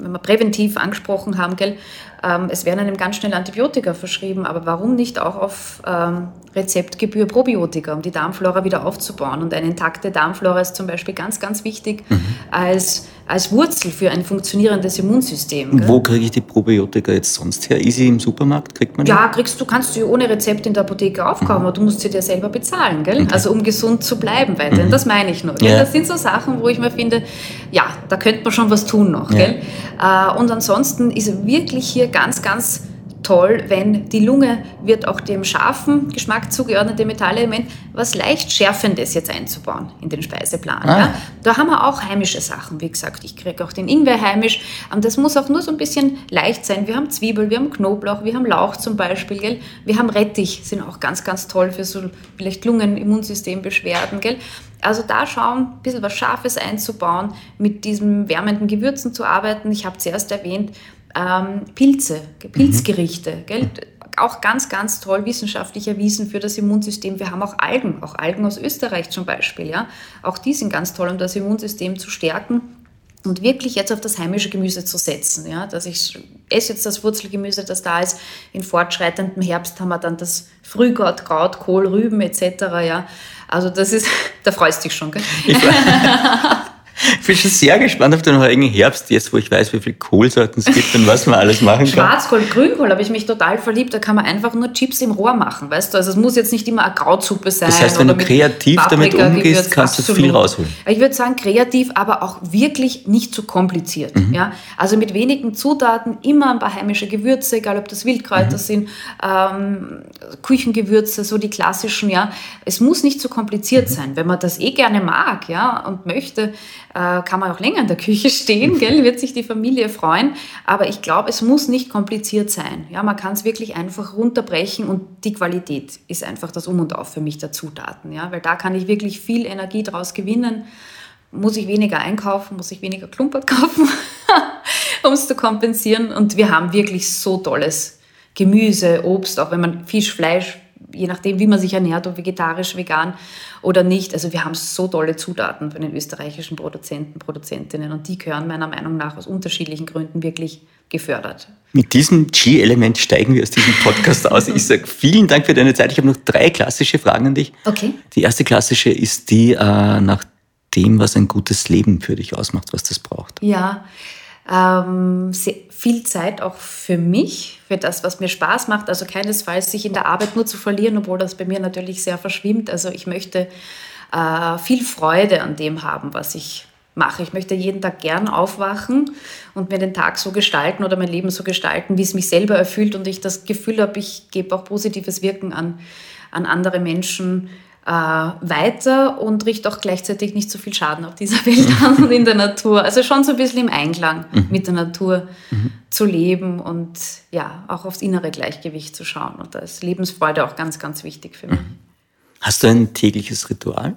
C: wenn wir präventiv angesprochen haben, gell, ähm, es werden einem ganz schnell Antibiotika verschrieben, aber warum nicht auch auf ähm, Rezeptgebühr Probiotika, um die Darmflora wieder aufzubauen? Und eine intakte Darmflora ist zum Beispiel ganz, ganz wichtig mhm. als, als Wurzel für ein funktionierendes Immunsystem.
B: Gell? Wo kriege ich die Probiotika jetzt sonst her? Ist sie im Supermarkt? Kriegt man die?
C: Ja, kriegst du, kannst du ohne Rezept in der Apotheke aufkaufen, mhm. aber du musst sie dir selber bezahlen, gell? Okay. Also um gesund zu bleiben weiterhin. Mhm. Das meine ich nur. Ja. Das sind so Sachen, wo ich mir finde, ja, da könnte man schon was tun noch. Ja. Gell? Äh, und ansonsten ist wirklich hier ganz, ganz toll, wenn die Lunge wird auch dem scharfen Geschmack zugeordnete Metallelement was leicht Schärfendes jetzt einzubauen in den Speiseplan. Ah. Ja. Da haben wir auch heimische Sachen. Wie gesagt, ich kriege auch den Ingwer heimisch. Und das muss auch nur so ein bisschen leicht sein. Wir haben Zwiebel, wir haben Knoblauch, wir haben Lauch zum Beispiel. Gell? Wir haben Rettich, sind auch ganz, ganz toll für so vielleicht Lungen-Immunsystembeschwerden. Gell? Also da schauen, ein bisschen was Scharfes einzubauen, mit diesen wärmenden Gewürzen zu arbeiten. Ich habe zuerst erwähnt, ähm, Pilze, Pilzgerichte, mhm. gell? auch ganz, ganz toll wissenschaftlich erwiesen für das Immunsystem. Wir haben auch Algen, auch Algen aus Österreich zum Beispiel. Ja? Auch die sind ganz toll, um das Immunsystem zu stärken und wirklich jetzt auf das heimische Gemüse zu setzen. Ja? Dass ich esse jetzt das Wurzelgemüse, das da ist. In fortschreitendem Herbst haben wir dann das Frühgott, Kraut, Kohl, Rüben etc. Ja? Also das ist, <laughs> da freust du dich schon. Gell?
B: Ich <laughs> bin schon sehr gespannt auf den heutigen Herbst, jetzt wo ich weiß, wie viele Kohlsorten es gibt und was man alles machen kann.
C: Schwarzkohl, Grünkohl habe ich mich total verliebt. Da kann man einfach nur Chips im Rohr machen, weißt du? Also es muss jetzt nicht immer eine Krautsuppe sein.
B: Das heißt, wenn du kreativ damit umgehst, kannst du viel rausholen.
C: Ich würde sagen, kreativ, aber auch wirklich nicht zu kompliziert. Mhm. Ja? Also mit wenigen Zutaten immer ein paar heimische Gewürze, egal ob das Wildkräuter mhm. sind, ähm, Küchengewürze, so die klassischen. Ja, Es muss nicht zu kompliziert mhm. sein. Wenn man das eh gerne mag ja, und möchte, äh, kann man auch länger in der Küche <laughs> stehen, gell? wird sich die Familie freuen. Aber ich glaube, es muss nicht kompliziert sein. Ja, man kann es wirklich einfach runterbrechen und die Qualität ist einfach das Um und Auf für mich der Zutaten. Ja? Weil da kann ich wirklich viel Energie draus gewinnen. Muss ich weniger einkaufen, muss ich weniger Klumpert <laughs> kaufen, um es zu kompensieren. Und wir haben wirklich so tolles Gemüse, Obst, auch wenn man Fisch, Fleisch je nachdem, wie man sich ernährt, ob vegetarisch, vegan oder nicht. Also wir haben so tolle Zutaten von den österreichischen Produzenten, Produzentinnen und die gehören meiner Meinung nach aus unterschiedlichen Gründen wirklich gefördert.
B: Mit diesem G-Element steigen wir aus diesem Podcast aus. Ich sage vielen Dank für deine Zeit. Ich habe noch drei klassische Fragen an dich.
C: Okay.
B: Die erste klassische ist die äh, nach dem, was ein gutes Leben für dich ausmacht, was das braucht.
C: Ja, ähm, viel Zeit auch für mich, für das, was mir Spaß macht. Also keinesfalls sich in der Arbeit nur zu verlieren, obwohl das bei mir natürlich sehr verschwimmt. Also ich möchte äh, viel Freude an dem haben, was ich mache. Ich möchte jeden Tag gern aufwachen und mir den Tag so gestalten oder mein Leben so gestalten, wie es mich selber erfüllt und ich das Gefühl habe, ich gebe auch positives Wirken an, an andere Menschen äh, weiter und riecht auch gleichzeitig nicht so viel Schaden auf dieser Welt an und in der Natur. Also schon so ein bisschen im Einklang mhm. mit der Natur mhm. zu leben und ja, auch aufs innere Gleichgewicht zu schauen. Und da ist Lebensfreude auch ganz, ganz wichtig für mich. Mhm.
B: Hast du ein tägliches Ritual?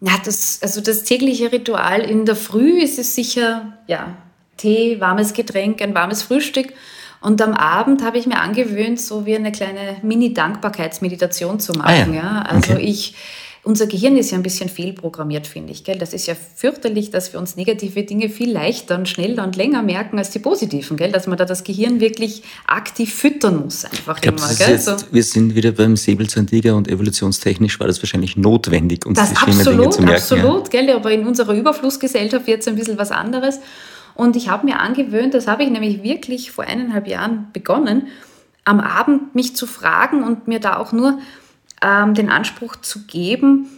C: Ja, das, also das tägliche Ritual in der Früh ist es sicher, ja, Tee, warmes Getränk, ein warmes Frühstück und am Abend habe ich mir angewöhnt, so wie eine kleine Mini-Dankbarkeitsmeditation zu machen. Ah ja. ja. Also okay. ich, unser Gehirn ist ja ein bisschen fehlprogrammiert, finde ich. Gell? Das ist ja fürchterlich, dass wir uns negative Dinge viel leichter und schneller und länger merken als die positiven. Gell? Dass man da das Gehirn wirklich aktiv füttern muss. Einfach
B: ich glaub, immer, gell? Jetzt, so. Wir sind wieder beim Säbelzahntiger und evolutionstechnisch war das wahrscheinlich notwendig, uns
C: das
B: die schlimmen Dinge zu merken.
C: Absolut, ja. gell? aber in unserer Überflussgesellschaft jetzt ein bisschen was anderes. Und ich habe mir angewöhnt, das habe ich nämlich wirklich vor eineinhalb Jahren begonnen, am Abend mich zu fragen und mir da auch nur ähm, den Anspruch zu geben,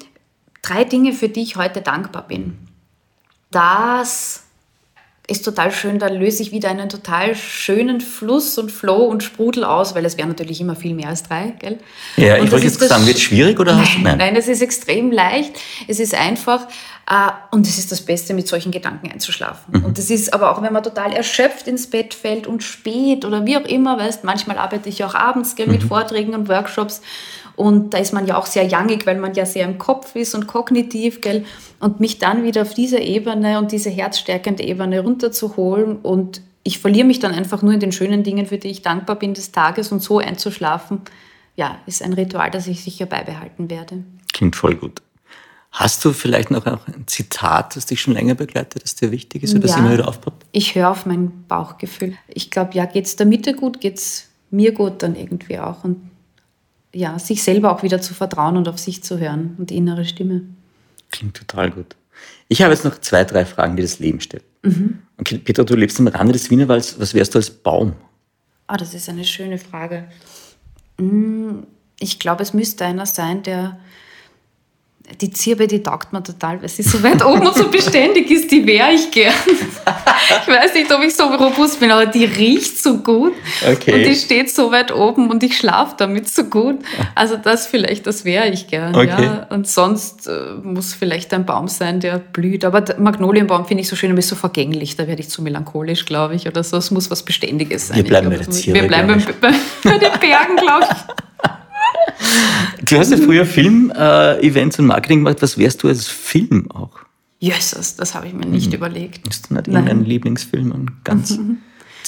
C: drei Dinge, für die ich heute dankbar bin. Das ist total schön, da löse ich wieder einen total schönen Fluss und Flow und Sprudel aus, weil es wäre natürlich immer viel mehr als drei, gell?
B: Ja,
C: Und
B: ich wollte jetzt sagen, wird es schwierig oder hast du.
C: Nein, nein, es ist extrem leicht. Es ist einfach äh, und es ist das Beste, mit solchen Gedanken einzuschlafen.
B: Mhm.
C: Und das ist aber auch, wenn man total erschöpft ins Bett fällt und spät oder wie auch immer, weißt, manchmal arbeite ich auch abends gell,
B: Mhm.
C: mit Vorträgen und Workshops. Und da ist man ja auch sehr youngig, weil man ja sehr im Kopf ist und kognitiv, gell? Und mich dann wieder auf diese Ebene und diese herzstärkende Ebene runterzuholen und ich verliere mich dann einfach nur in den schönen Dingen, für die ich dankbar bin des Tages und so einzuschlafen, ja, ist ein Ritual, das ich sicher beibehalten werde.
B: Klingt voll gut. Hast du vielleicht noch auch ein Zitat, das dich schon länger begleitet, das dir wichtig ist oder das
C: Ja.
B: immer wieder aufpoppt?
C: Ich höre auf mein Bauchgefühl. Ich glaube, ja, geht es der Mitte gut, geht es mir gut dann irgendwie auch. Und ja, sich selber auch wieder zu vertrauen und auf sich zu hören und die innere Stimme.
B: Klingt total gut. Ich habe jetzt noch zwei, drei Fragen, die das Leben stellt.
C: Mhm.
B: Okay, Petra, du lebst am Rande des Wienerwalds. Was wärst du als Baum?
C: Ah, das ist eine schöne Frage. Mm, Ich glaube, es müsste einer sein, der. Die Zirbe, die taugt mir total, weil sie so weit oben und so beständig ist, die wäre ich gern. Ich weiß nicht, ob ich so robust bin, aber die riecht so gut.
B: Okay.
C: Und die steht so weit oben und ich schlafe damit so gut. Also das vielleicht, das wäre ich gern.
B: Okay.
C: Ja. Und sonst äh, muss vielleicht ein Baum sein, der blüht. Aber der Magnolienbaum finde ich so schön, aber ist so vergänglich. Da werde ich zu melancholisch, glaube ich. Oder so. Es muss was Beständiges sein.
B: Wir bleiben bei der Zirbe,
C: Wir bleiben bei, bei, bei den Bergen, glaube ich.
B: Du hast ja früher Film-Events und Marketing gemacht. Was wärst du als Film auch?
C: Jesus, das habe ich mir nicht überlegt.
B: Hast du nicht
C: Nein.
B: irgendeinen Lieblingsfilm und ganz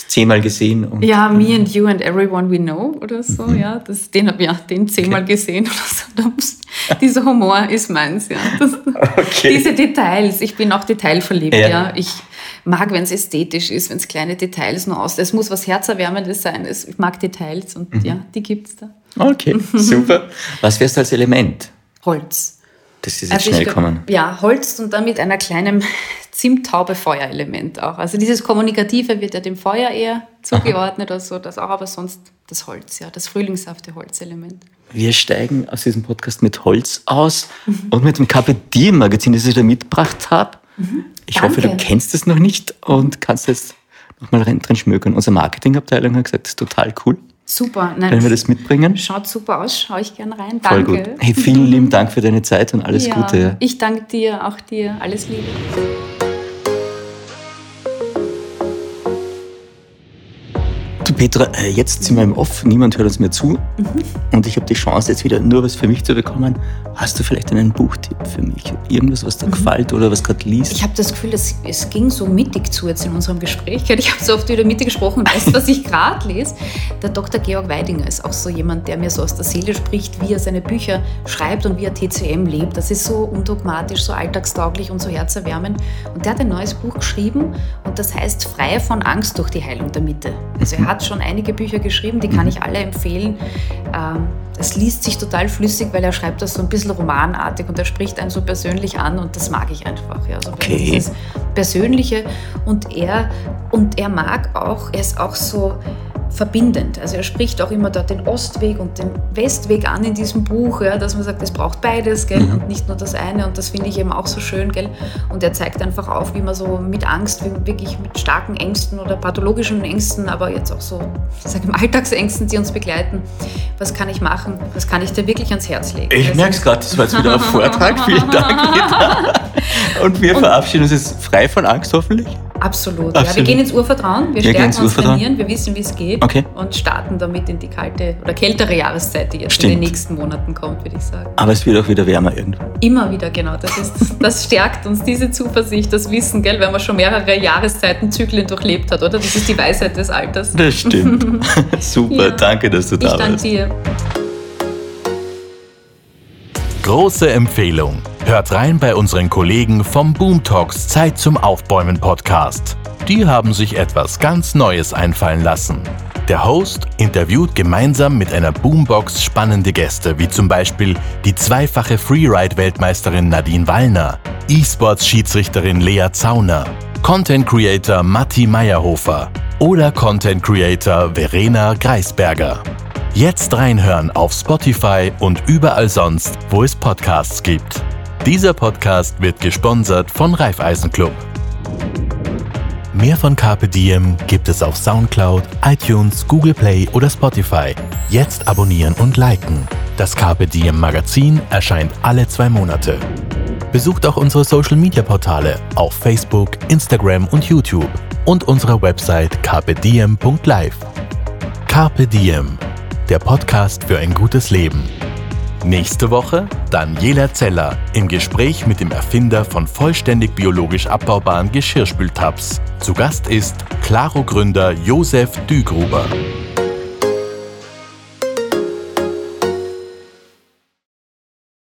B: zehnmal gesehen? Und
C: Ja, Me and You and Everyone We Know oder so, ja. Das, den habe ich ja, den zehnmal gesehen oder so. Dieser Humor ist meins, ja. Das, <laughs>
B: Okay.
C: Diese Details, ich bin auch detailverliebt,
B: Ja.
C: ja. Ich mag, wenn es ästhetisch ist, wenn es kleine Details nur aus. Es muss was Herzerwärmendes sein. Es, ich mag Details und ja, die gibt's da.
B: Okay, <laughs> super. Was wärst du als Element?
C: Holz.
B: Das ist jetzt
C: Also
B: schnell
C: glaub,
B: kommen.
C: Ja, Holz und dann mit einer kleinen <laughs> Zimttaube-Feuerelement auch. Also dieses Kommunikative wird ja dem Feuer eher zugeordnet oder so, das auch, aber sonst das Holz, ja, das frühlingshafte Holzelement.
B: Wir steigen aus diesem Podcast mit Holz aus und mit dem KPD-Magazin, das ich da mitgebracht habe. Ich hoffe, du
C: Danke.
B: kennst es noch nicht und kannst jetzt nochmal drin schmökern. Unsere Marketingabteilung hat gesagt, das ist total cool,
C: Super,
B: wenn wir
C: nein,
B: das mitbringen.
C: schaut super aus, schaue ich gern rein.
B: Voll
C: Danke.
B: gut. Hey, vielen lieben Dank für deine Zeit und alles
C: ja,
B: Gute.
C: Ich danke dir, auch dir. Alles Liebe.
B: Petra, äh, jetzt sind wir im Off, niemand hört uns mehr zu und ich habe die Chance jetzt wieder nur was für mich zu bekommen. Hast du vielleicht einen Buchtipp für mich? Irgendwas, was dir gefällt oder was gerade liest?
C: Ich habe das Gefühl, es, es ging so mittig zu jetzt in unserem Gespräch. Ich habe so oft wieder Mitte gesprochen und weißt du, was ich gerade lese? Der Dr. Georg Weidinger ist auch so jemand, der mir so aus der Seele spricht, wie er seine Bücher schreibt und wie er TCM lebt. Das ist so undogmatisch, so alltagstauglich und so herzerwärmend. Und der hat ein neues Buch geschrieben und das heißt Frei von Angst durch die Heilung der Mitte. Also er hat schon einige Bücher geschrieben, die kann ich alle empfehlen. Ähm, es liest sich total flüssig, weil er schreibt das so ein bisschen romanartig und er spricht einen so persönlich an und das mag ich einfach. Ja. Also
B: Okay.
C: dieses Persönliche und er, und er mag auch, er ist auch so verbindend. Also er spricht auch immer dort den Ostweg und den Westweg an in diesem Buch, ja, dass man sagt, es braucht beides gell, und nicht nur das eine und das finde ich eben auch so schön. Gell. Und er zeigt einfach auf, wie man so mit Angst, wirklich mit starken Ängsten oder pathologischen Ängsten, aber jetzt auch so, ich sage im Alltagsängsten, die uns begleiten, was kann ich machen, was kann ich dir wirklich ans Herz legen.
B: Ich
C: Also-
B: merke es gerade, das war jetzt wieder ein <laughs> Vortrag. Vielen Dank, Petra. Und wir verabschieden uns jetzt frei von Angst, hoffentlich.
C: Absolut. Ja,
B: Absolut.
C: wir gehen ins Urvertrauen, wir,
B: Wir
C: stärken uns trainieren, wir wissen, wie es geht
B: Okay.
C: und starten damit in die kalte oder kältere Jahreszeit, die jetzt in
B: Stimmt.
C: den nächsten Monaten kommt, würde ich sagen.
B: Aber es wird auch wieder wärmer irgendwann.
C: Immer wieder, genau. Das, ist, das stärkt uns, diese Zuversicht, das Wissen, gell, wenn man schon mehrere Jahreszeiten, Zyklen durchlebt hat, oder? Das ist die Weisheit des Alters.
B: Das stimmt. <laughs> Super,
C: Ja.
B: danke, dass du
C: Ich
B: da
C: danke
B: warst.
C: dir.
A: Große Empfehlung. Hört rein bei unseren Kollegen vom Boom Talks Zeit zum Aufbäumen Podcast. Die haben sich etwas ganz Neues einfallen lassen. Der Host interviewt gemeinsam mit einer Boombox spannende Gäste, wie zum Beispiel die zweifache Freeride-Weltmeisterin Nadine Wallner, E-Sports-Schiedsrichterin Lea Zauner, Content Creator Matti Meyerhofer oder Content Creator Verena Greisberger. Jetzt reinhören auf Spotify und überall sonst, wo es Podcasts gibt. Dieser Podcast wird gesponsert von Raiffeisen Club. Mehr von Carpe Diem gibt es auf Soundcloud, iTunes, Google Play oder Spotify. Jetzt abonnieren und liken. Das Carpe Diem Magazin erscheint alle zwei Monate. Besucht auch unsere Social Media Portale auf Facebook, Instagram und YouTube und unsere Website carpediem.live. Carpe Diem, der Podcast für ein gutes Leben. Nächste Woche Daniela Zeller im Gespräch mit dem Erfinder von vollständig biologisch abbaubaren Geschirrspültabs. Zu Gast ist Claro-Gründer Josef Dügruber.